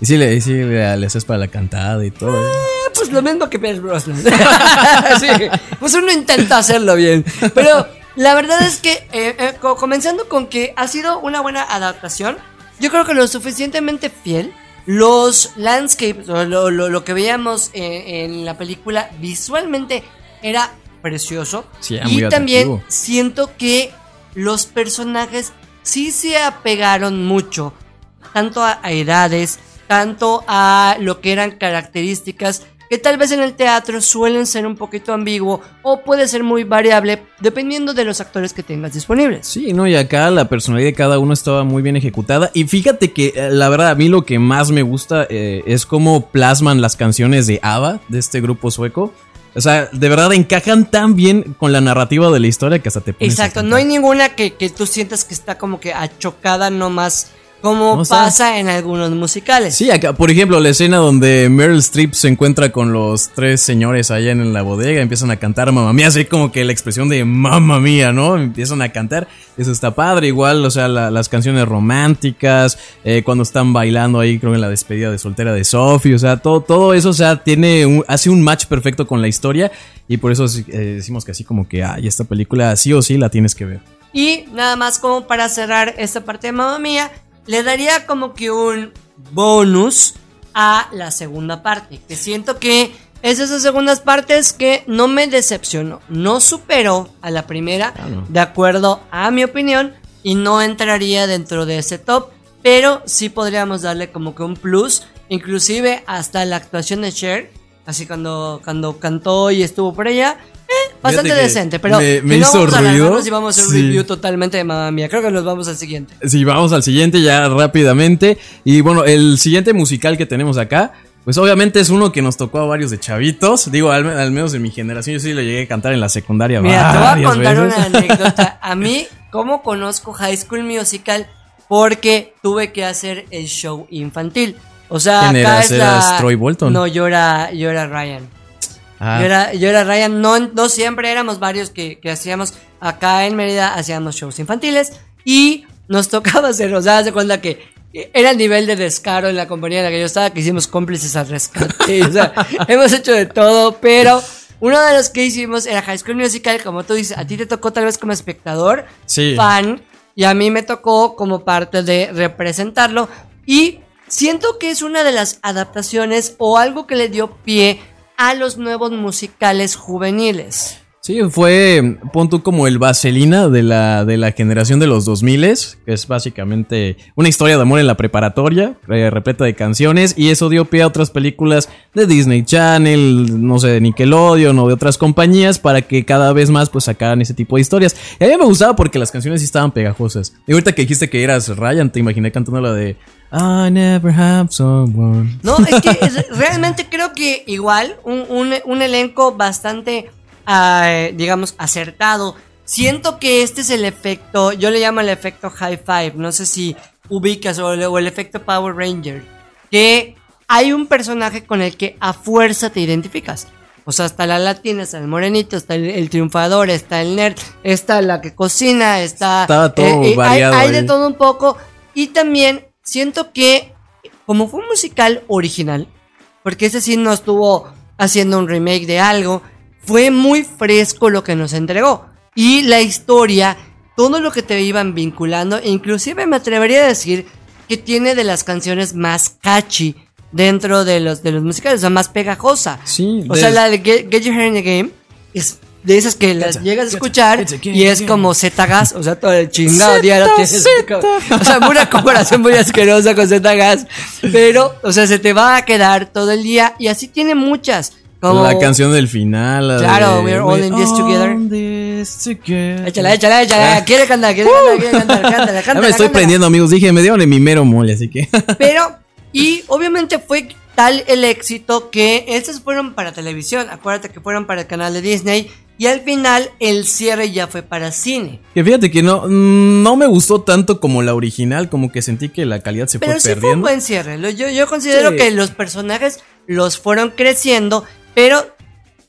y sí, le, y le, le haces para la cantada y todo. ¿eh? Eh, Pues lo mismo que Pierce Brosnan. sí, pues uno intenta hacerlo bien. Pero la verdad es que, eh, eh, co- comenzando con que ha sido una buena adaptación, yo creo que lo suficientemente fiel los landscapes, lo, lo- lo que veíamos en, en la película, visualmente era precioso. Sí, y también atractivo. siento que los personajes sí se apegaron mucho, tanto a, a edades, tanto a lo que eran características que tal vez en el teatro suelen ser un poquito ambiguo o puede ser muy variable dependiendo de los actores que tengas disponibles. Sí, no, y acá la personalidad de cada uno estaba muy bien ejecutada. Y fíjate que eh, la verdad a mí lo que más me gusta eh, es cómo plasman las canciones de ABBA, de este grupo sueco. O sea, de verdad encajan tan bien con la narrativa de la historia que hasta te pones Exacto, no hay ninguna que, que tú sientas que está como que achocada nomás como No, pasa en algunos musicales. Sí, acá, por ejemplo, la escena donde Meryl Streep se encuentra con los tres señores allá en la bodega, empiezan a cantar mamá mía, así como que la expresión de mamá mía, ¿no? Empiezan a cantar, eso está padre, igual, o sea, la- las canciones románticas, eh, cuando están bailando ahí, creo en la despedida de soltera de Sophie, o sea, todo, todo eso, o sea, tiene un- hace un match perfecto con la historia y por eso eh, decimos que así como que, ay, esta película sí o sí la tienes que ver. Y nada más como para cerrar esta parte de Mamma Mía, le daría como que un bonus a la segunda parte. Que siento que es esas segundas partes que no me decepcionó. No superó a la primera, de acuerdo a mi opinión, y no entraría dentro de ese top. Pero sí podríamos darle como que un plus, inclusive hasta la actuación de Cher. Así cuando, cuando cantó y estuvo por allá. bastante que decente, pero me- me no hizo vamos a ruido. alargarnos y vamos a hacer un Sí. review totalmente de Mamma Mía. Creo que nos vamos al siguiente. Sí, vamos al siguiente ya rápidamente. Y bueno, el siguiente musical que tenemos acá, pues obviamente es uno que nos tocó a varios de chavitos. Digo, al, al menos en mi generación, yo sí lo llegué a cantar en la secundaria. Mira, te voy a contar veces. una anécdota. A mí, ¿cómo conozco High School Musical? Porque tuve que hacer el show infantil. O sea, ¿Quién acá eras? es ¿Eras la... Troy Bolton? No, yo era, yo era Ryan. Ah, Yo, era, yo era Ryan. No, no siempre éramos varios que, que hacíamos. Acá en Mérida hacíamos shows infantiles. Y nos tocaba hacer, o sea, de cuenta que era el nivel de descaro en la compañía en la que yo estaba que hicimos cómplices al rescate. o sea, hemos hecho de todo, pero uno de los que hicimos era High School Musical. Como tú dices, a ti te tocó tal vez como espectador, Sí. fan, y a mí me tocó como parte de representarlo. Y siento que es una de las adaptaciones o algo que le dio pie a los nuevos musicales juveniles. Sí, fue, pon tú como el vaselina de la, de la generación de los 2000 que es básicamente una historia de amor en la preparatoria, repleta de canciones, y eso dio pie a otras películas de Disney Channel, no sé, de Nickelodeon o de otras compañías, para que cada vez más pues sacaran ese tipo de historias. Y a mí me gustaba porque las canciones sí estaban pegajosas. Y ahorita que dijiste que eras Ryan, te imaginé cantando la de I never have someone. No, es que es- realmente creo que igual un, un- un elenco bastante, ah, digamos, acertado. Siento que este es el efecto, yo le llamo el efecto high five, no sé si ubicas o el, o el efecto Power Ranger, que hay un personaje con el que a fuerza te identificas. O sea, está la latina, está el morenito, está el, el triunfador, está el nerd, está la que cocina, está... Estaba todo hay- variado hay de todo un poco. Y también siento que como fue un musical original, porque ese sí no estuvo haciendo un remake de algo, fue muy fresco lo que nos entregó. Y la historia, todo lo que te iban vinculando, e inclusive me atrevería a decir que tiene de las canciones más catchy dentro de los, de los musicales, o sea, más pegajosa. Sí, O sea, la de Get, Get Your Head in the Game es de esas que las llegas a escuchar y es como Z-Gas, o sea, todo el chingado día lo tienes. O sea, una comparación muy asquerosa con Z-Gas, pero, o sea, se te va a quedar todo el día y así tiene muchas. Como, La canción del final. la Claro, de, We're all in this together. all this together. Échala, échala, échala, quiere cantar, quiere cantar, quiere cantar, cántala, Ya cántala. me estoy cántala. prendiendo, amigos. Dije, me dieron en mi mero mole, así que. Pero, y obviamente fue tal el éxito que estas fueron para televisión. Acuérdate que fueron para el canal de Disney. Y al final el cierre ya fue para cine. que fíjate que no, no me gustó tanto como la original, como que sentí que la calidad se Pero fue sí fue un perdiendo. buen cierre. Yo, yo considero Sí. que los personajes los fueron creciendo. Pero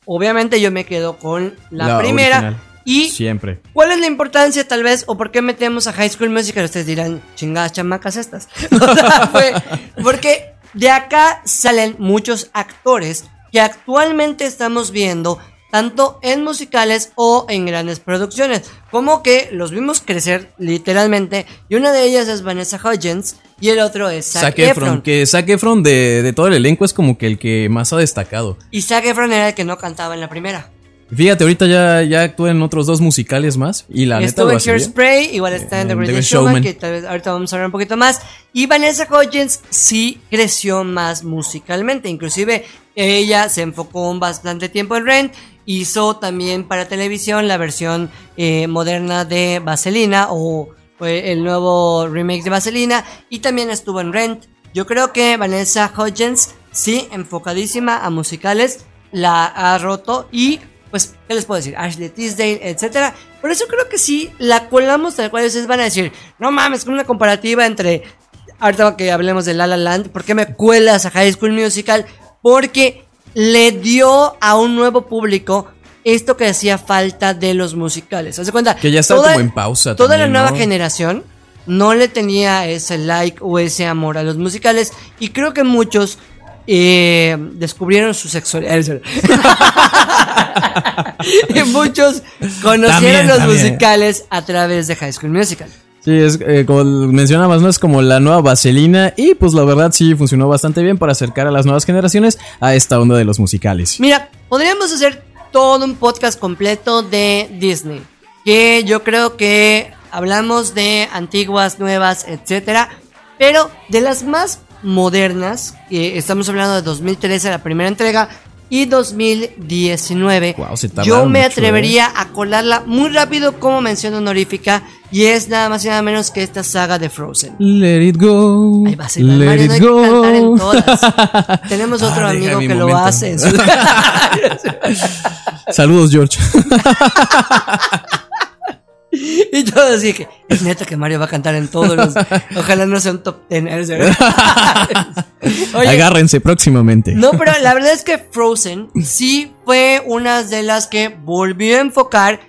obviamente yo me quedo con la, La primera. original. Y Siempre. ¿Cuál es la importancia tal vez o por qué metemos a High School Musical? Ustedes dirán, chingadas chamacas estas. O sea, fue- porque de acá salen muchos actores que actualmente estamos viendo tanto en musicales o en grandes producciones. Como que los vimos crecer literalmente. Y una de ellas es Vanessa Hudgens y el otro es Zac, Zac Efron. Efron, que Zac Efron de, de todo el elenco es como que el que más ha destacado. Y Zac Efron era el que no cantaba en la primera. Fíjate, ahorita ya, ya actúa en otros dos musicales más y la neta Estuvo lo en. Hairspray, igual está en The en The Greatest Showman, Showman. que tal vez ahorita vamos a hablar un poquito más. Y Vanessa Hudgens sí creció más musicalmente, inclusive ella se enfocó un bastante tiempo en Rent, hizo también para televisión la versión eh, moderna de Vaselina o eh, el nuevo remake de Vaselina y también estuvo en Rent. Yo creo que Vanessa Hudgens sí enfocadísima a musicales la ha roto y pues, ¿qué les puedo decir? Ashley Tisdale, etcétera. Por eso creo que sí, la colamos tal cual ustedes van a decir, no mames, con una comparativa entre, ahorita que hablemos de La La Land, ¿por qué me cuelas a High School Musical? Porque le dio a un nuevo público esto que hacía falta de los musicales. ¿Se cuenta? Que ya estaba como en pausa Toda también, la nueva ¿no? generación no le tenía ese like o ese amor a los musicales y creo que muchos eh, descubrieron su sexualidad. y muchos conocieron También, los también. musicales a través de High School Musical. Sí, es eh, como mencionabas, ¿no? Es como la nueva vaselina y pues la verdad sí funcionó bastante bien para acercar a las nuevas generaciones a esta onda de los musicales. Mira, podríamos hacer todo un podcast completo de Disney. Que yo creo que hablamos de antiguas, nuevas, etcétera. Pero de las más modernas, que estamos hablando de 2013, la primera entrega, y 2019. Guau, se yo me mucho, ¿eh? atrevería a colarla muy rápido como mención honorífica. Y es nada más y nada menos que esta saga de Frozen. Let it go. Ahí va a ser Mario, let no it hay que cantar en go. todas. Tenemos otro Ah, amigo mi que lo hace. Saludos, George. Y yo así que es neta que Mario va a cantar en todos los. Ojalá no sea un top ten. Oye, Agárrense próximamente. no, pero la verdad es que Frozen sí fue una de las que volvió a enfocar.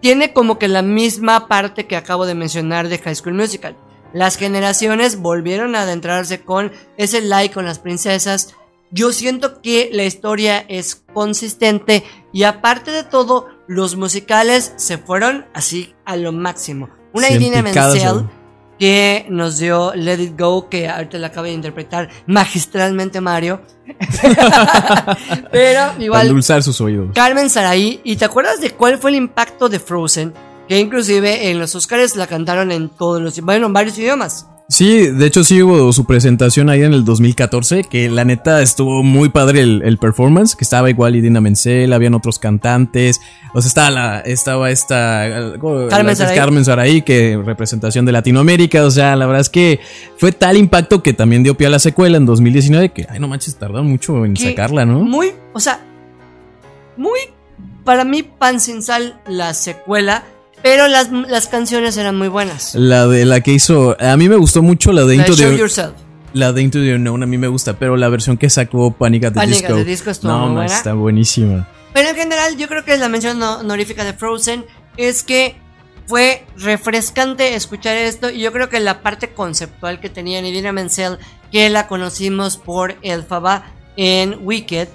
Tiene como que la misma parte que acabo de mencionar de High School Musical. Las generaciones volvieron a adentrarse con ese like con las princesas. Yo siento que la historia es consistente y aparte de todo, los musicales se fueron así a lo máximo. Una picadas, Menzel. Que nos dio Let It Go, que ahorita la acaba de interpretar magistralmente Mario. Pero igual, endulzar sus oídos. Carmen Saraí, ¿y te acuerdas de cuál fue el impacto de Frozen? Que inclusive en los Oscars la cantaron en todos los, bueno, en varios idiomas. Sí, de hecho sí hubo su presentación ahí en el 2014, que la neta estuvo muy padre el, el performance, que estaba igual Idina Menzel, habían otros cantantes, o sea, estaba, la, estaba esta Carmen Saray. Carmen Saray, que representación de Latinoamérica, o sea, la verdad es que fue tal impacto que también dio pie a la secuela en 2019, que, ay no manches, tardaron mucho en que sacarla, ¿no? Muy, o sea, muy, para mí, pan sin sal la secuela, pero las, las canciones eran muy buenas. La de la que hizo, a mí me gustó mucho la de La Into Show the Yourself. La de Into the Unknown a mí me gusta, pero la versión que sacó Panic at the Panic at Disco. the Disco estuvo no, muy buena. está buenísima. Pero en general, yo creo que la mención no- honorífica de Frozen es que fue refrescante escuchar esto. Y yo creo que la parte conceptual que tenía Idina Menzel, que la conocimos por Elphaba en Wicked,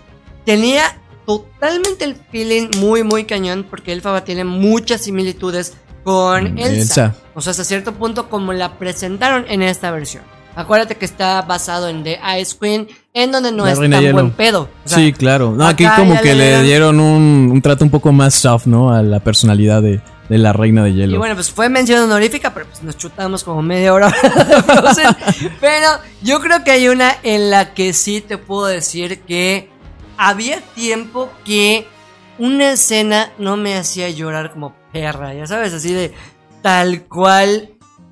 tenía totalmente el feeling muy, muy cañón. Porque Elphaba tiene muchas similitudes con Mm, Elsa. Elsa. O sea, hasta cierto punto, como la presentaron en esta versión. Acuérdate que está basado en The Ice Queen, en donde no La es tan buen pedo. O sea, sí, claro. No, aquí como que le dieron- dieron un, un trato un poco más soft, ¿no? A la personalidad de, de la reina de hielo. Y bueno, pues fue mención honorífica, pero pues nos chutamos como media hora de Frozen. Pero yo creo que hay una en la que sí te puedo decir que había tiempo que una escena no me hacía llorar como perra, ya sabes, así de tal cual.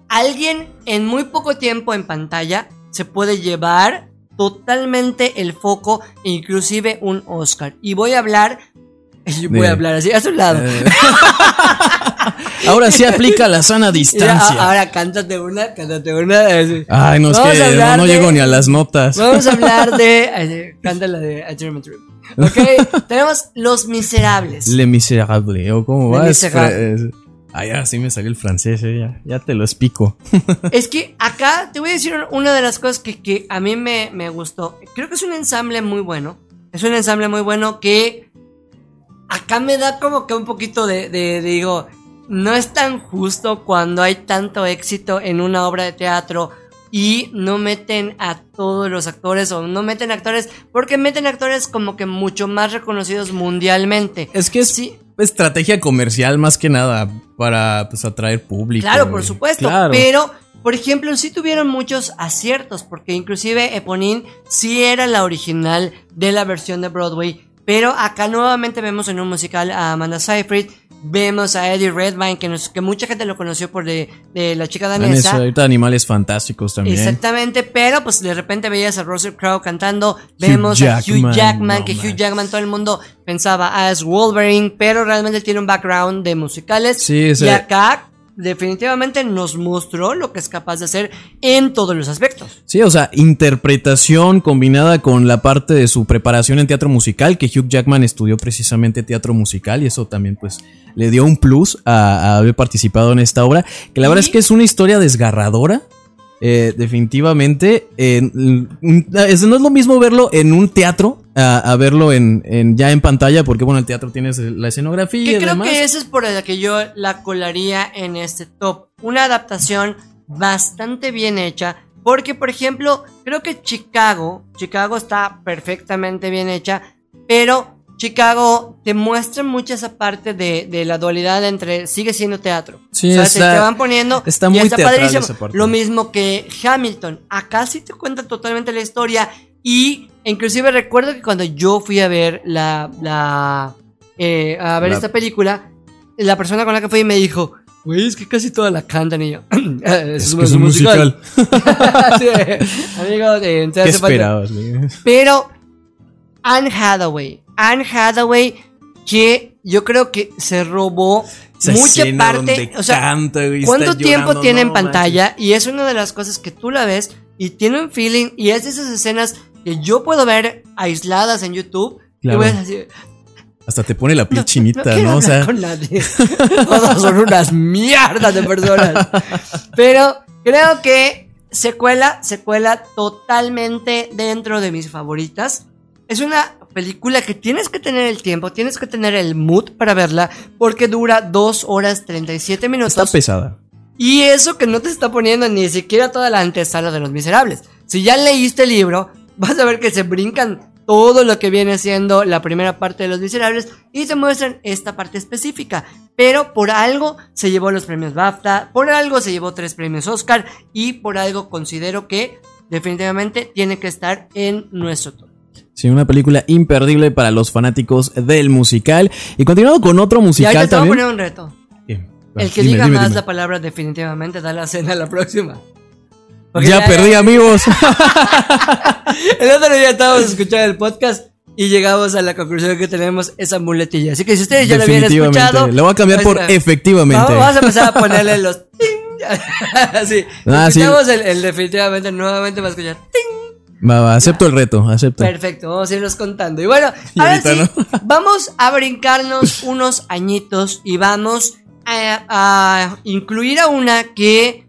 Alguien en muy poco tiempo en pantalla se puede llevar totalmente el foco e inclusive un Oscar. Y voy a hablar... y Voy a hablar así, a su lado. Eh, Ahora sí aplica la sana Ya, distancia. ahora cántate una, cántate una. así. Ay, no es Vamos que no, llego ni a las notas. Vamos a hablar de. Cántala de A German Trip. Ok, tenemos Los Miserables. Le Miserable, o cómo va. Ay, ahora sí me salió el francés, eh, ya, ya te lo explico. Es que acá te voy a decir una de las cosas que, que a mí me, me gustó. Creo que es un ensamble muy bueno. Es un ensamble muy bueno que acá me da como que un poquito de, de- de- digo, no es tan justo cuando hay tanto éxito en una obra de teatro y no meten a todos los actores o no meten actores porque meten actores como que mucho más reconocidos mundialmente. Es que es Sí. estrategia comercial más que nada para pues, atraer público. Claro, por supuesto. Claro. Pero, por ejemplo, sí tuvieron muchos aciertos, porque inclusive Eponine sí era la original de la versión de Broadway. Pero acá nuevamente vemos en un musical a Amanda Seyfried, vemos a Eddie Redmayne, que, nos- que mucha gente lo conoció por de, de la chica danesa. ahorita animales fantásticos también. Exactamente, pero pues de repente veías a Russell Crowe cantando, vemos a Hugh Jackman, no que Hugh. Jackman todo el mundo pensaba, ah, es Wolverine, pero realmente tiene un background de musicales. Sí, ese- y acá definitivamente nos mostró lo que es capaz de hacer en todos los aspectos. Sí, o sea, interpretación combinada con la parte de su preparación en teatro musical, que Hugh Jackman estudió precisamente teatro musical y eso también pues le dio un plus a, a haber participado en esta obra, que la verdad es que es una historia desgarradora. Eh, definitivamente, es- no es lo mismo verlo en un teatro a, a verlo en, en- ya en pantalla, porque bueno, el teatro tienes la escenografía Que y creo demás. que esa es por la que yo la colaría en este top. Una adaptación bastante bien hecha. Porque, por ejemplo, creo que Chicago, Chicago está perfectamente bien hecha, pero Chicago te muestra mucho esa parte de, de la dualidad entre sigue siendo teatro. Sí, o sea, está- te, te van poniendo está muy está teatral padrísimo. esa parte. Lo mismo que Hamilton. Acá sí te cuenta totalmente la historia y inclusive recuerdo que cuando yo fui a ver la, la eh, a ver La- esta película, la persona con la que fui me dijo, güey, es que casi toda la cantan y yo. Es es que es un musical. Sí, amigo, eh, ¿Qué esperabas? pero Anne Hathaway, Anne Hathaway que yo creo que se robó Esa mucha parte, o sea, canta, güey, ¿cuánto tiempo llorando, tiene en pantalla? Y es una de las cosas que tú la ves y tiene un feeling y es de esas escenas que yo puedo ver aisladas en YouTube Claro. y voy a decir, Hasta te pone la piel no chinita. O sea, con nadie. Todos son unas mierdas de personas. Pero creo que secuela, secuela totalmente dentro de mis favoritas. Es una película que tienes que tener el tiempo, tienes que tener el mood para verla, porque dura 2 horas 37 minutos. está pesada. Y eso que no te está poniendo ni siquiera toda la antesala de los miserables. Si ya leíste el libro, vas a ver que se brincan todo lo que viene siendo la primera parte de los miserables y te muestran esta parte específica. Pero por algo se llevó los premios BAFTA, por algo se llevó tres premios Oscar y por algo considero que definitivamente tiene que estar en nuestro top. Sí, una película imperdible para los fanáticos del musical. Y continuando con otro musical te voy a también. poner un reto. Bien. El que Dime, diga dime, más dime. la palabra definitivamente da la cena a la próxima. Porque Ya perdí, amigos. El otro día estábamos escuchando el podcast y llegamos a la conclusión que tenemos esa muletilla. Así que si ustedes ya lo habían escuchado, Lo voy a cambiar por pues, efectivamente. Vamos, vamos a empezar a ponerle los ting. sí, Ah, sí. escuchamos el, el definitivamente nuevamente va a escuchar ting. Va, va, acepto el reto, acepto. Perfecto, vamos a irlos contando. Y bueno, Y ahora sí, vamos a brincarnos unos añitos y vamos a, a incluir a una que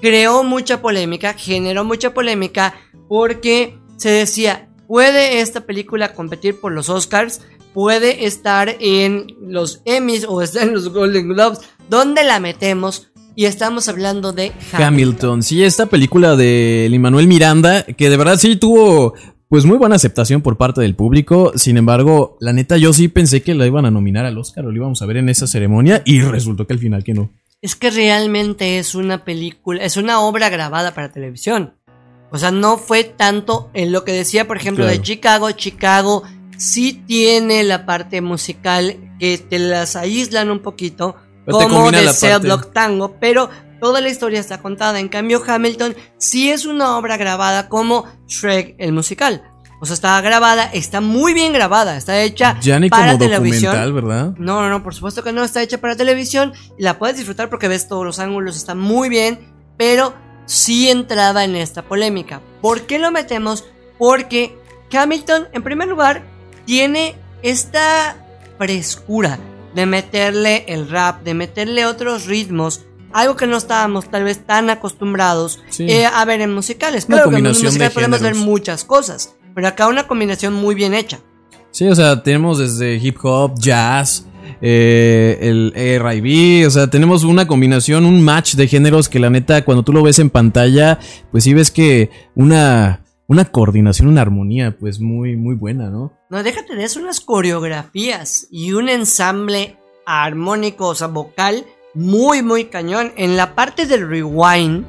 creó mucha polémica, generó mucha polémica porque se decía, ¿puede esta película competir por los Oscars? ¿Puede estar en los Emmys o estar en los Golden Globes? ¿Dónde la metemos? Y estamos hablando de Hamilton. Hamilton. Sí, esta película de Manuel Miranda, que de verdad sí tuvo pues muy buena aceptación por parte del público. Sin embargo, la neta, yo sí pensé que la iban a nominar al Oscar o lo íbamos a ver en esa ceremonia y resultó que al final que no. Es que realmente es una película, es una obra grabada para televisión. O sea, no fue tanto en lo que decía, por ejemplo, de. Chicago. Chicago sí tiene la parte musical que te las aíslan un poquito, Como de Cell Block Tango, pero toda la historia está contada. En cambio, Hamilton sí es una obra grabada como Shrek el musical. O sea, está grabada, está muy bien grabada, está hecha Ya ni para como televisión. documental, ¿verdad? No, no, no, por supuesto que no está hecha para televisión y la puedes disfrutar porque ves todos los ángulos, está muy bien, pero sí entraba en esta polémica. ¿Por qué lo metemos? Porque Hamilton, en primer lugar, tiene esta frescura de meterle el rap, de meterle otros ritmos, algo que no estábamos tal vez tan acostumbrados Sí. eh, a ver en musicales. Una Claro que en un combinación de musical podemos ver muchas cosas, pero acá una combinación muy bien hecha. Sí, o sea, tenemos desde hip hop, jazz, eh, el R&B, o sea, tenemos una combinación, un match de géneros que la neta, cuando tú lo ves en pantalla, pues sí ves que una, una coordinación, una armonía, pues muy, muy buena, ¿no? No, déjate de eso, unas coreografías y un ensamble armónico, o sea, vocal, muy, muy cañón. En la parte del rewind,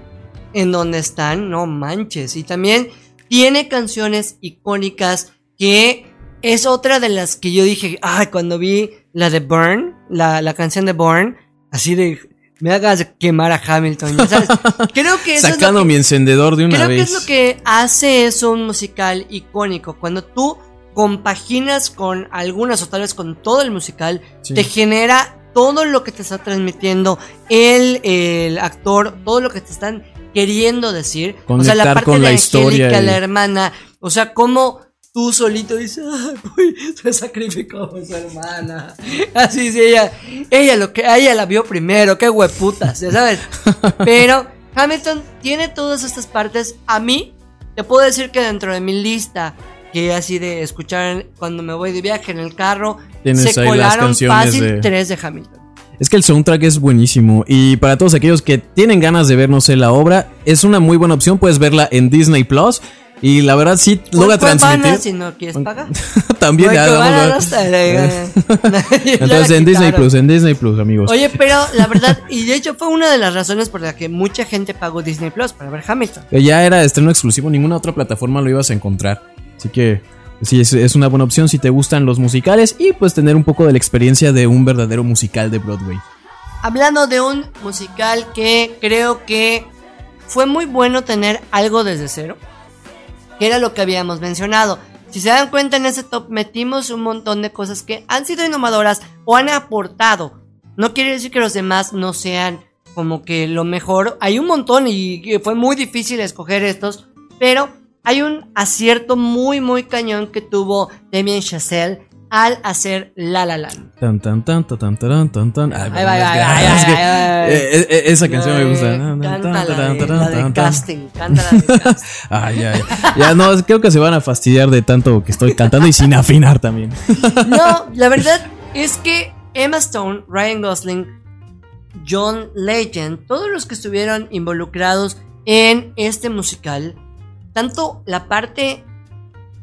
en donde están, no manches. Y también tiene canciones icónicas que es otra de las que yo dije, ay, cuando vi la de Burn, la, la canción de Burn, así de, me hagas quemar a Hamilton, ya sabes. Creo que eso es lo Sacando que- mi encendedor de una Creo vez. que es lo que hace eso un musical icónico. Cuando tú compaginas con algunas o tal vez con todo el musical, Sí. te genera todo lo que te está transmitiendo el, el actor, todo lo que te están queriendo decir. o sea, la parte con de la Angélica, historia y- la hermana. O sea, cómo tú solito dices, ay, voy, se sacrificó por su hermana. Así sí, ella, ella lo que, ella la vio primero, qué hueputas, ya sabes. Pero Hamilton tiene todas estas partes. A mí, te puedo decir que dentro de mi lista, que así de escuchar cuando me voy de viaje en el carro, se colaron fácil de- tres de Hamilton. Es que el soundtrack es buenísimo y para todos aquellos que tienen ganas de ver, no sé, la obra, es una muy buena opción, puedes verla en Disney Plus y la verdad sí logra Pues, pues, transmitir. si no quieres pagar. También ya, vamos a ver. Ya Entonces en Disney. Plus, en Disney Plus, amigos. Oye, pero la verdad, y de hecho fue una de las razones por la que mucha gente pagó Disney Plus para ver Hamilton. Ya era estreno exclusivo, ninguna otra plataforma lo ibas a encontrar. Así que sí, es, es una buena opción si te gustan los musicales y pues tener un poco de la experiencia de un verdadero musical de Broadway. Hablando de un musical que creo que fue muy bueno tener algo desde cero, que era lo que habíamos mencionado. Si se dan cuenta en ese top metimos un montón de cosas que han sido innovadoras o han aportado. No quiere decir que los demás no sean como que lo mejor. Hay un montón y fue muy difícil escoger estos, pero hay un acierto muy muy cañón que tuvo Damien Chazelle al hacer La La Land. Tan tan tan tan tan tan tan Esa canción me gusta. Ay, Canta la de, la casting, la de casting. Ay, ya, ya. Ya no, creo que se van a fastidiar de tanto que estoy cantando y sin afinar también. No, la verdad es que Emma Stone, Ryan Gosling, John Legend, todos los que estuvieron involucrados en este musical, tanto la parte,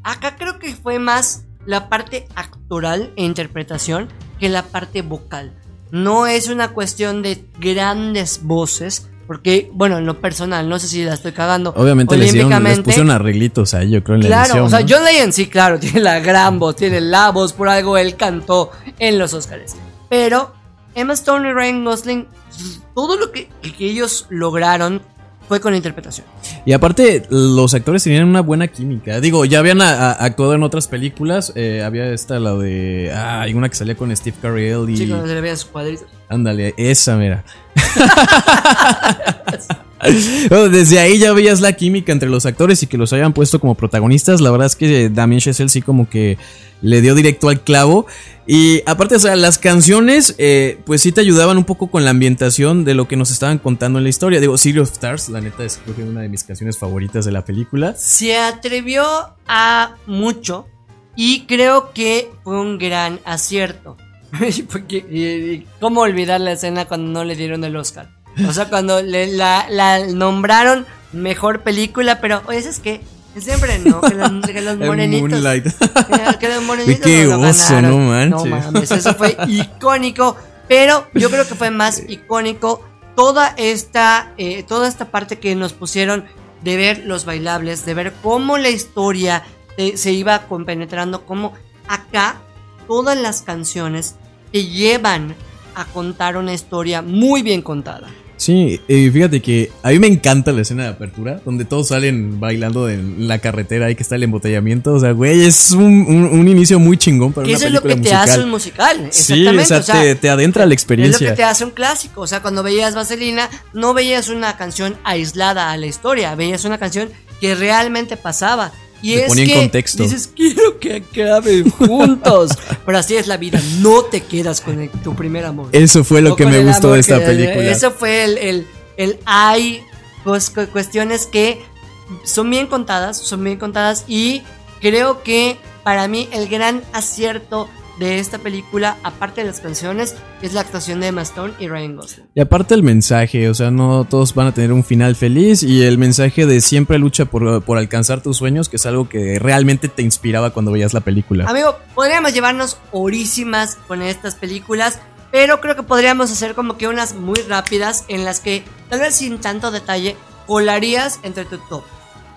acá creo que fue más la parte actoral e interpretación que la parte vocal. No es una cuestión de grandes voces, porque, bueno, en lo personal, no sé si la estoy cagando. Obviamente les, dieron, les pusieron arreglitos ahí, yo creo, en la Claro, edición. o sea, ¿no? John Legend sí, claro, tiene la gran voz, tiene la voz, por algo él cantó en los Oscars. Pero Emma Stone y Ryan Gosling, todo lo que, que ellos lograron fue con interpretación. Y aparte, los actores tenían una buena química. Digo, ya habían a- a- actuado en otras películas. eh, había esta, la de. Ah, hay una que salía con Steve Carell y. Sí, cuando se le veían sus cuadritos. Ándale, esa, mira. Bueno, Desde ahí ya veías la química entre los actores y que los hayan puesto como protagonistas. La verdad es que Damien Chazelle sí como que le dio directo al clavo. Y aparte, o sea, las canciones eh, pues sí te ayudaban un poco con la ambientación de lo que nos estaban contando en la historia. Digo, City of Stars, la neta es creo que una de mis canciones favoritas de la película. Se atrevió a mucho y creo que fue un gran acierto. Porque, y- y ¿Cómo olvidar la escena cuando no le dieron el Oscar? O sea, cuando le, la, la nombraron mejor película, pero oye, es que siempre no, que los, que los morenitos. Moonlight. que- los morenitos Qué no oso, no manches. No mames, eso fue icónico. Pero yo creo que fue más icónico toda esta, eh, toda esta parte que nos pusieron de ver los bailables, de ver cómo la historia eh, se iba compenetrando, cómo acá todas las canciones te llevan a contar una historia muy bien contada. Sí, y fíjate que a mí me encanta la escena de apertura, donde todos salen bailando en la carretera y que está el embotellamiento. O sea, güey, es un, un- un inicio muy chingón para una eso es lo película que te musical. hace un musical. Sí, Exactamente. o sea, te, te adentra a la Es lo experiencia. que te hace un clásico. O sea, cuando veías Vaselina, no veías una canción aislada a la historia. Veías una canción que realmente pasaba. Y es en que contexto. dices, quiero que acaben juntos. Pero así es la vida. No te quedas con el- tu primer amor. Eso fue lo que me gustó de esta que- película. Eso fue el, el, el hay pues, cu- cuestiones que son bien contadas, son bien contadas y creo que para mí el gran acierto de esta película, aparte de las canciones, es la actuación de Emma Stone y Ryan Gosling. Y aparte el mensaje, o sea, no todos van a tener un final feliz y el mensaje de siempre lucha por, por alcanzar tus sueños, que es algo que realmente te inspiraba cuando veías la película. Amigo, podríamos llevarnos horísimas con estas películas, pero creo que podríamos hacer como que unas muy rápidas en las que, tal vez sin tanto detalle, colarías entre tu top.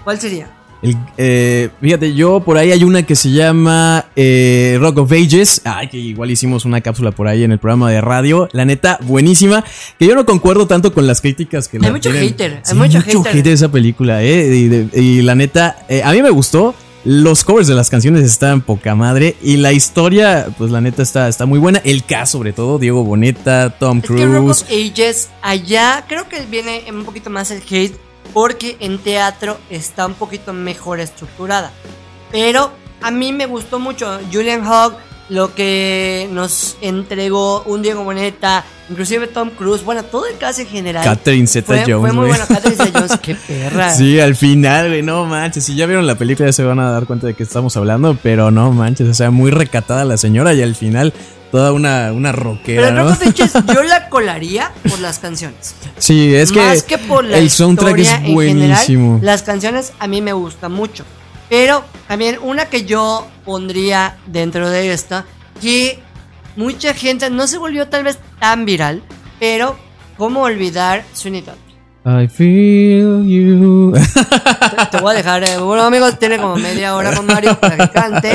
¿Cuál sería? El- eh, fíjate, yo por ahí hay una que se llama eh, Rock of Ages. Ay, que igual hicimos una cápsula por ahí en el programa de radio. La neta, buenísima. Que yo no concuerdo tanto con las críticas que Hay la mucho tienen. hater, hay mucho mucho hater. hate de esa película, eh. Y, de- y la neta, eh, a mí me gustó. Los covers de las canciones están poca madre. Y la historia, pues la neta está, está muy buena. El cast, sobre todo, Diego Boneta, Tom Es que Rock Cruise. of Ages, allá creo que viene un poquito más el hate, porque en teatro está un poquito mejor estructurada. Pero a mí me gustó mucho Julian Hogg, lo que nos entregó un Diego Boneta, inclusive Tom Cruise, bueno, todo el cast en general. Catherine Zeta fue, Jones. Fue muy bueno, Catherine Zeta Jones, qué perra. Sí, al final, güey, no manches. Si ya vieron la película ya se van a dar cuenta de que estamos hablando, pero no manches, o sea, muy recatada la señora y al final toda una, una rockera, Pero ¿no? Yo la colaría por las canciones. Sí, es que, Más que por la el soundtrack es en buenísimo. general, las canciones a mí me gustan mucho. Pero también una que yo pondría dentro de esta, que mucha gente no se volvió tal vez tan viral, pero ¿cómo olvidar Sweeney Todd? I feel you. Te, voy a dejar, eh, bueno amigos, tiene como media hora con Mario para que cante.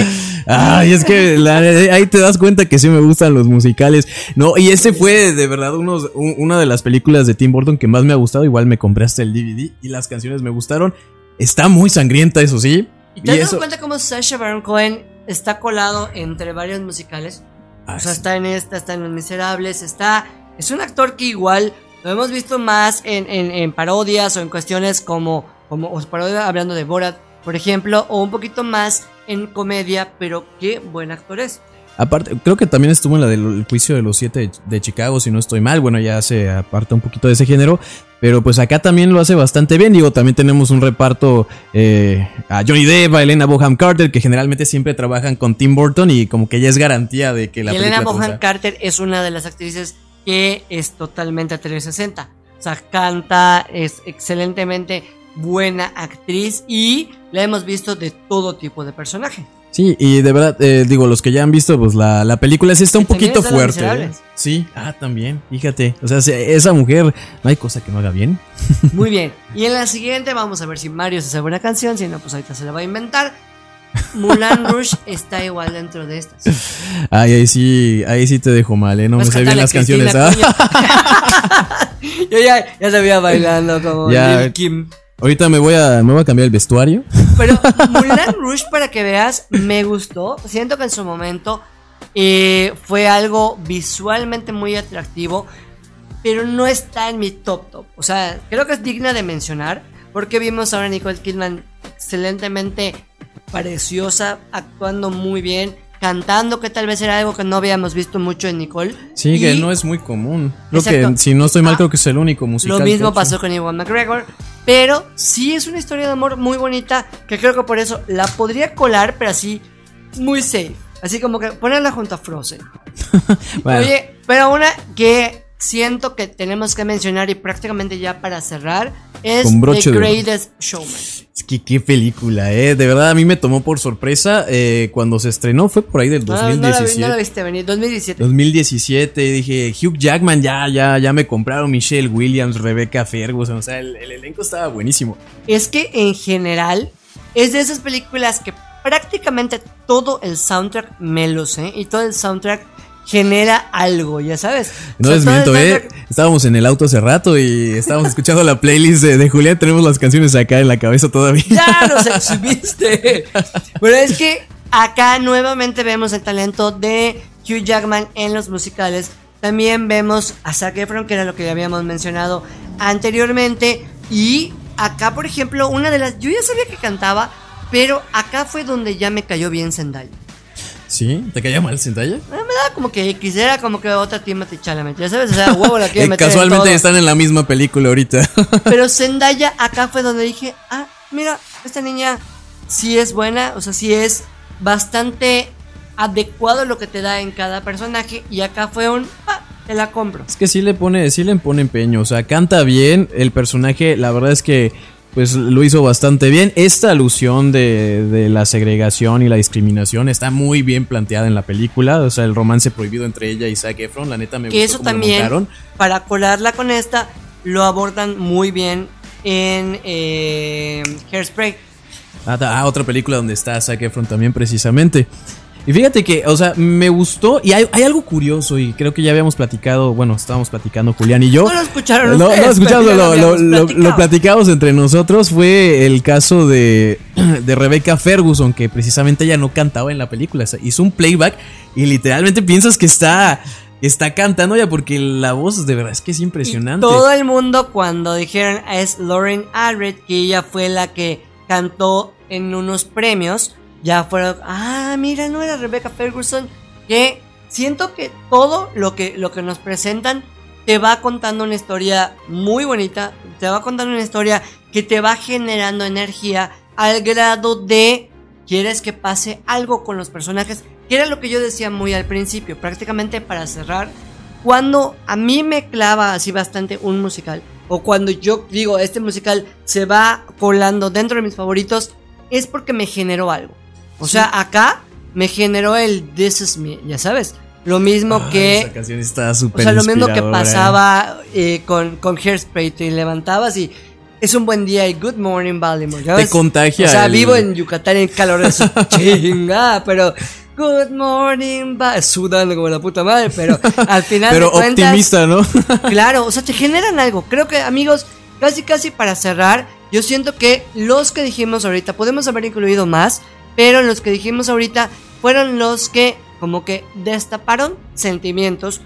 Ay, es que la- ahí te das cuenta que sí me gustan los musicales. No, y ese fue de verdad unos, un- una de las películas de Tim Burton que más me ha gustado. Igual me compraste el DVD y las canciones me gustaron. Está muy sangrienta, eso sí. ¿Y te has dado eso- cuenta cómo Sacha Baron Cohen está colado entre varios musicales? Ah, O sea, sí. está en esta, está en Los Miserables, está... Es un actor que igual lo hemos visto más en, en- en parodias o en cuestiones como... como o parodia hablando de Borat, por ejemplo, o un poquito más en comedia, pero qué buen actor es. Aparte, creo que también estuvo en la del juicio de los siete de, Chicago, si no estoy mal. Bueno, ya se aparta un poquito de ese género. Pero pues acá también lo hace bastante bien. Digo, también tenemos un reparto eh, a Johnny Depp, a Elena Boham Carter, que generalmente siempre trabajan con Tim Burton y como que ya es garantía de que la y Elena triunfa. Carter es una de las actrices que es totalmente a 360. O sea, canta, es excelentemente buena actriz y la hemos visto de todo tipo de personaje. Sí, y de verdad, eh, digo, los que ya han visto, pues la, la película sí está un poquito fuerte. ¿eh? Sí, ah, también, fíjate. O sea, se- esa mujer, no hay cosa que no haga bien. Muy bien. Y en la siguiente vamos a ver si Mario se sabe una canción, si no, pues ahorita se la va a inventar. Mulan Rush está igual dentro de estas. Ay, ahí sí, ahí sí te dejo mal, ¿eh? No me sé bien las canciones. ¿ah? Yo ya, ya veía bailando como Ya. Lil Kim. Ahorita me voy a, me voy a cambiar el vestuario. Pero Mulan Rush, para que veas, me gustó. Siento que en su momento eh, fue algo visualmente muy atractivo, pero no está en mi top top. O sea, creo que es digna de mencionar, porque vimos ahora a Nicole Kidman excelentemente preciosa, actuando muy bien, cantando, que tal vez era algo que no habíamos visto mucho en Nicole. Sí, que Y no es muy común. Creo Exacto. que, si no estoy mal, Ah, creo que es el único musical. Lo que mismo pasó con Iwan McGregor. Pero sí es una historia de amor muy bonita. Que creo que por eso la podría colar, pero así muy safe. Así como que ponerla junto a Frozen. Bueno, Oye, pero una que siento que tenemos que mencionar y prácticamente ya para cerrar es The de. Greatest Showman. es que qué película, ¿eh? De verdad, a mí me tomó por sorpresa eh, cuando se estrenó. Fue por ahí del No, no la vi- 2017. no la viste venir. 2017. 2017, dije, Hugh Jackman, ya, ya, ya me compraron Michelle Williams, Rebecca Ferguson, o sea, el, el elenco estaba buenísimo. es que en general es de esas películas que prácticamente todo el soundtrack me lo sé y todo el soundtrack genera algo, ya sabes. No O sea, les todo el miento, eh, estábamos en el auto hace rato y estábamos escuchando la playlist de, de Julián, tenemos las canciones acá en la cabeza todavía. Ya los exhibiste. Pero es que acá nuevamente vemos el talento de Hugh Jackman en los musicales. También vemos a Zac Efron, que era lo que ya habíamos mencionado anteriormente. Y acá, por ejemplo, una de las... Yo ya sabía que cantaba, pero acá fue donde ya me cayó bien Zendaya. ¿Sí? ¿Te caía mal Zendaya? Eh, Me daba como que X, era como que otra Timothy Chalamet, ya sabes, o sea, huevo la quiero Eh, meter en casualmente todo. están en la misma película ahorita. Pero Zendaya acá fue donde dije, ah, mira, esta niña sí es buena, o sea, sí es bastante adecuado lo que te da en cada personaje y acá fue un ah, te la compro. Es que sí le pone, sí le pone empeño, o sea, canta bien, el personaje, la verdad es que pues lo hizo bastante bien. Esta alusión de, de la segregación y la discriminación está muy bien planteada en la película, o sea, el romance prohibido entre ella y Zac Efron, la neta me Que gustó eso lo también, para colarla con esta, lo abordan muy bien en eh, Hairspray. Ah, ah, otra película donde está Zac Efron también precisamente. Y fíjate que, o sea, me gustó y hay, hay algo curioso y creo que ya habíamos platicado, bueno, estábamos platicando Julián y yo. No lo escucharon No, no ustedes, escuchamos, ya lo, lo lo- habíamos lo- platicado. lo platicamos entre nosotros. Fue el caso de, de Rebecca Ferguson, que precisamente ella no cantaba en la película. o sea, hizo un playback y literalmente piensas que está, está cantando ya porque la voz de verdad es que es Y impresionante. todo el mundo cuando dijeron "Ah, es Lauren Alred, que ella fue la que cantó en unos premios, ya fueron, ah, mira, no era Rebecca Ferguson, que siento que todo lo que, lo que nos presentan te va contando una historia muy bonita, te va contando una historia que te va generando energía al grado de quieres que pase algo con los personajes, que era lo que yo decía muy al principio, prácticamente para cerrar, cuando a mí me clava así bastante un musical, o cuando yo digo este musical se va colando dentro de mis favoritos, es porque me generó algo. O sea, acá me generó el This is me, ya sabes. Lo mismo que esa canción está o súper sea, lo mismo que inspiradora. pasaba eh, con, con Hairspray, te levantabas y es un buen día y good morning Baltimore. ¿ya Te contagia O sea, el- vivo en Yucatán en calor de su chinga, pero good morning Baltimore, sudando como la puta madre, pero al final Pero de cuentas, optimista, ¿no? Claro, o sea, te generan algo. Creo que, amigos, casi casi para cerrar, yo siento que los que dijimos ahorita, podemos haber incluido más, pero los que dijimos ahorita fueron los que como que destaparon sentimientos,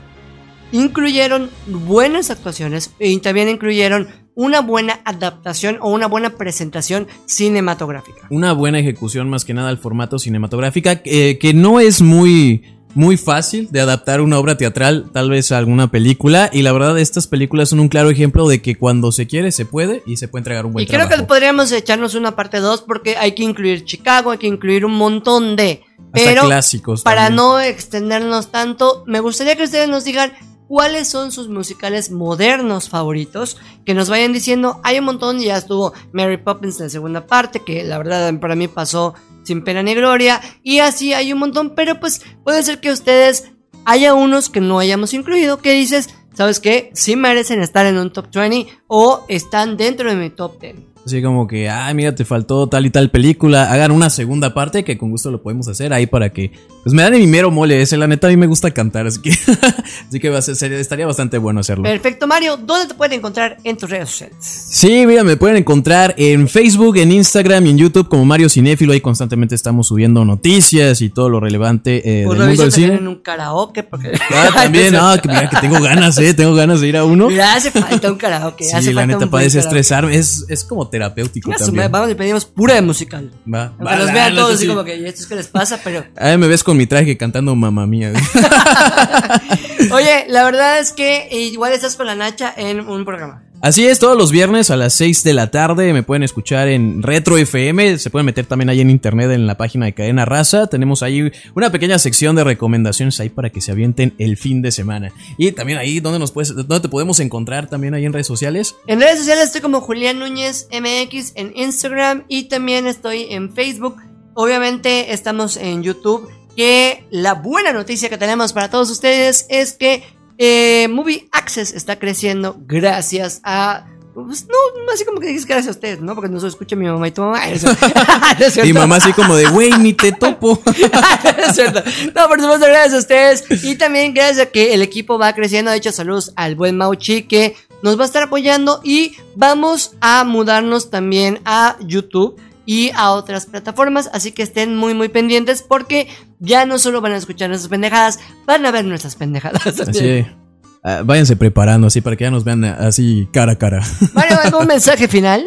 incluyeron buenas actuaciones y también incluyeron una buena adaptación o una buena presentación cinematográfica. una buena ejecución más que nada al formato cinematográfica eh, que no es muy muy fácil de adaptar una obra teatral tal vez a alguna película y la verdad estas películas son un claro ejemplo de que cuando se quiere se puede y se puede entregar un buen Y creo que podríamos echarnos una parte 2 porque hay que incluir Chicago, hay que incluir un montón de... Hasta clásicos para también. no extendernos tanto, me gustaría que ustedes nos digan cuáles son sus musicales modernos favoritos, que nos vayan diciendo, hay un montón, ya estuvo Mary Poppins en la segunda parte, que la verdad para mí pasó sin pena ni gloria, y así hay un montón, pero pues puede ser que ustedes haya unos que no hayamos incluido, que dices, ¿sabes qué? Sí merecen estar en un top 20 o están dentro de mi top 10. Así como que, ay, mira, te faltó tal y tal película. Hagan una segunda parte que con gusto lo podemos hacer ahí para que. Pues me dan mi mero mole ese. La neta, a mí me gusta cantar. Así que, así que va a ser, sería- estaría bastante bueno hacerlo. Perfecto, Mario, ¿dónde te pueden encontrar en tus redes sociales? Sí, mira, me pueden encontrar en Facebook, en Instagram y en YouTube como Mario Cinéfilo. Ahí constantemente estamos subiendo noticias y todo lo relevante eh, Pues del mundo del cine. en un karaoke porque Ah, también, no, que mira que tengo ganas, eh, tengo ganas de ir a uno. Mira, hace falta un karaoke. Sí, hace la falta neta, para desestresarme. Es, es como terapéutico también. Vamos y pedimos pura de musical. Va, va, la vean todos así sí. como que, ¿y esto es qué les pasa? Pero, Ahí me ves con mi traje cantando mamá mía. oye, la verdad es que igual estás con la Nacha en un programa. Así es, todos los viernes a las 6 de la tarde me pueden escuchar en Retro FM, se pueden meter también ahí en internet en la página de Cadena Raza, tenemos ahí una pequeña sección de recomendaciones ahí para que se avienten el fin de semana. Y también ahí donde nos puedes dónde te podemos encontrar también ahí en redes sociales. En redes sociales estoy como Julián Núñez MX en Instagram y también estoy en Facebook. Obviamente estamos en YouTube. Que la buena noticia que tenemos para todos ustedes es que eh, Movie Access está creciendo gracias a. Pues no, no así como que dices gracias a ustedes, ¿no? Porque no se escucha mi mamá y tu mamá. Eso. No es cierto. mamá así como de, güey, ni te topo. es cierto. No, por supuesto, gracias a ustedes. Y también gracias a que el equipo va creciendo. De hecho, saludos al buen Mauchi que nos va a estar apoyando. Y vamos a mudarnos también a YouTube y a otras plataformas. Así que estén muy, muy pendientes porque ya no solo van a escuchar nuestras pendejadas, van a ver nuestras pendejadas. Así, ah, váyanse preparando así para que ya nos vean así cara a cara. Mario, ¿algún mensaje final?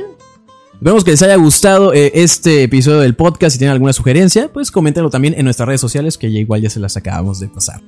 Vemos que les haya gustado eh, este episodio del podcast. Si tienen alguna sugerencia, pues coméntenlo también en nuestras redes sociales, que ya igual ya se las acabamos de pasar.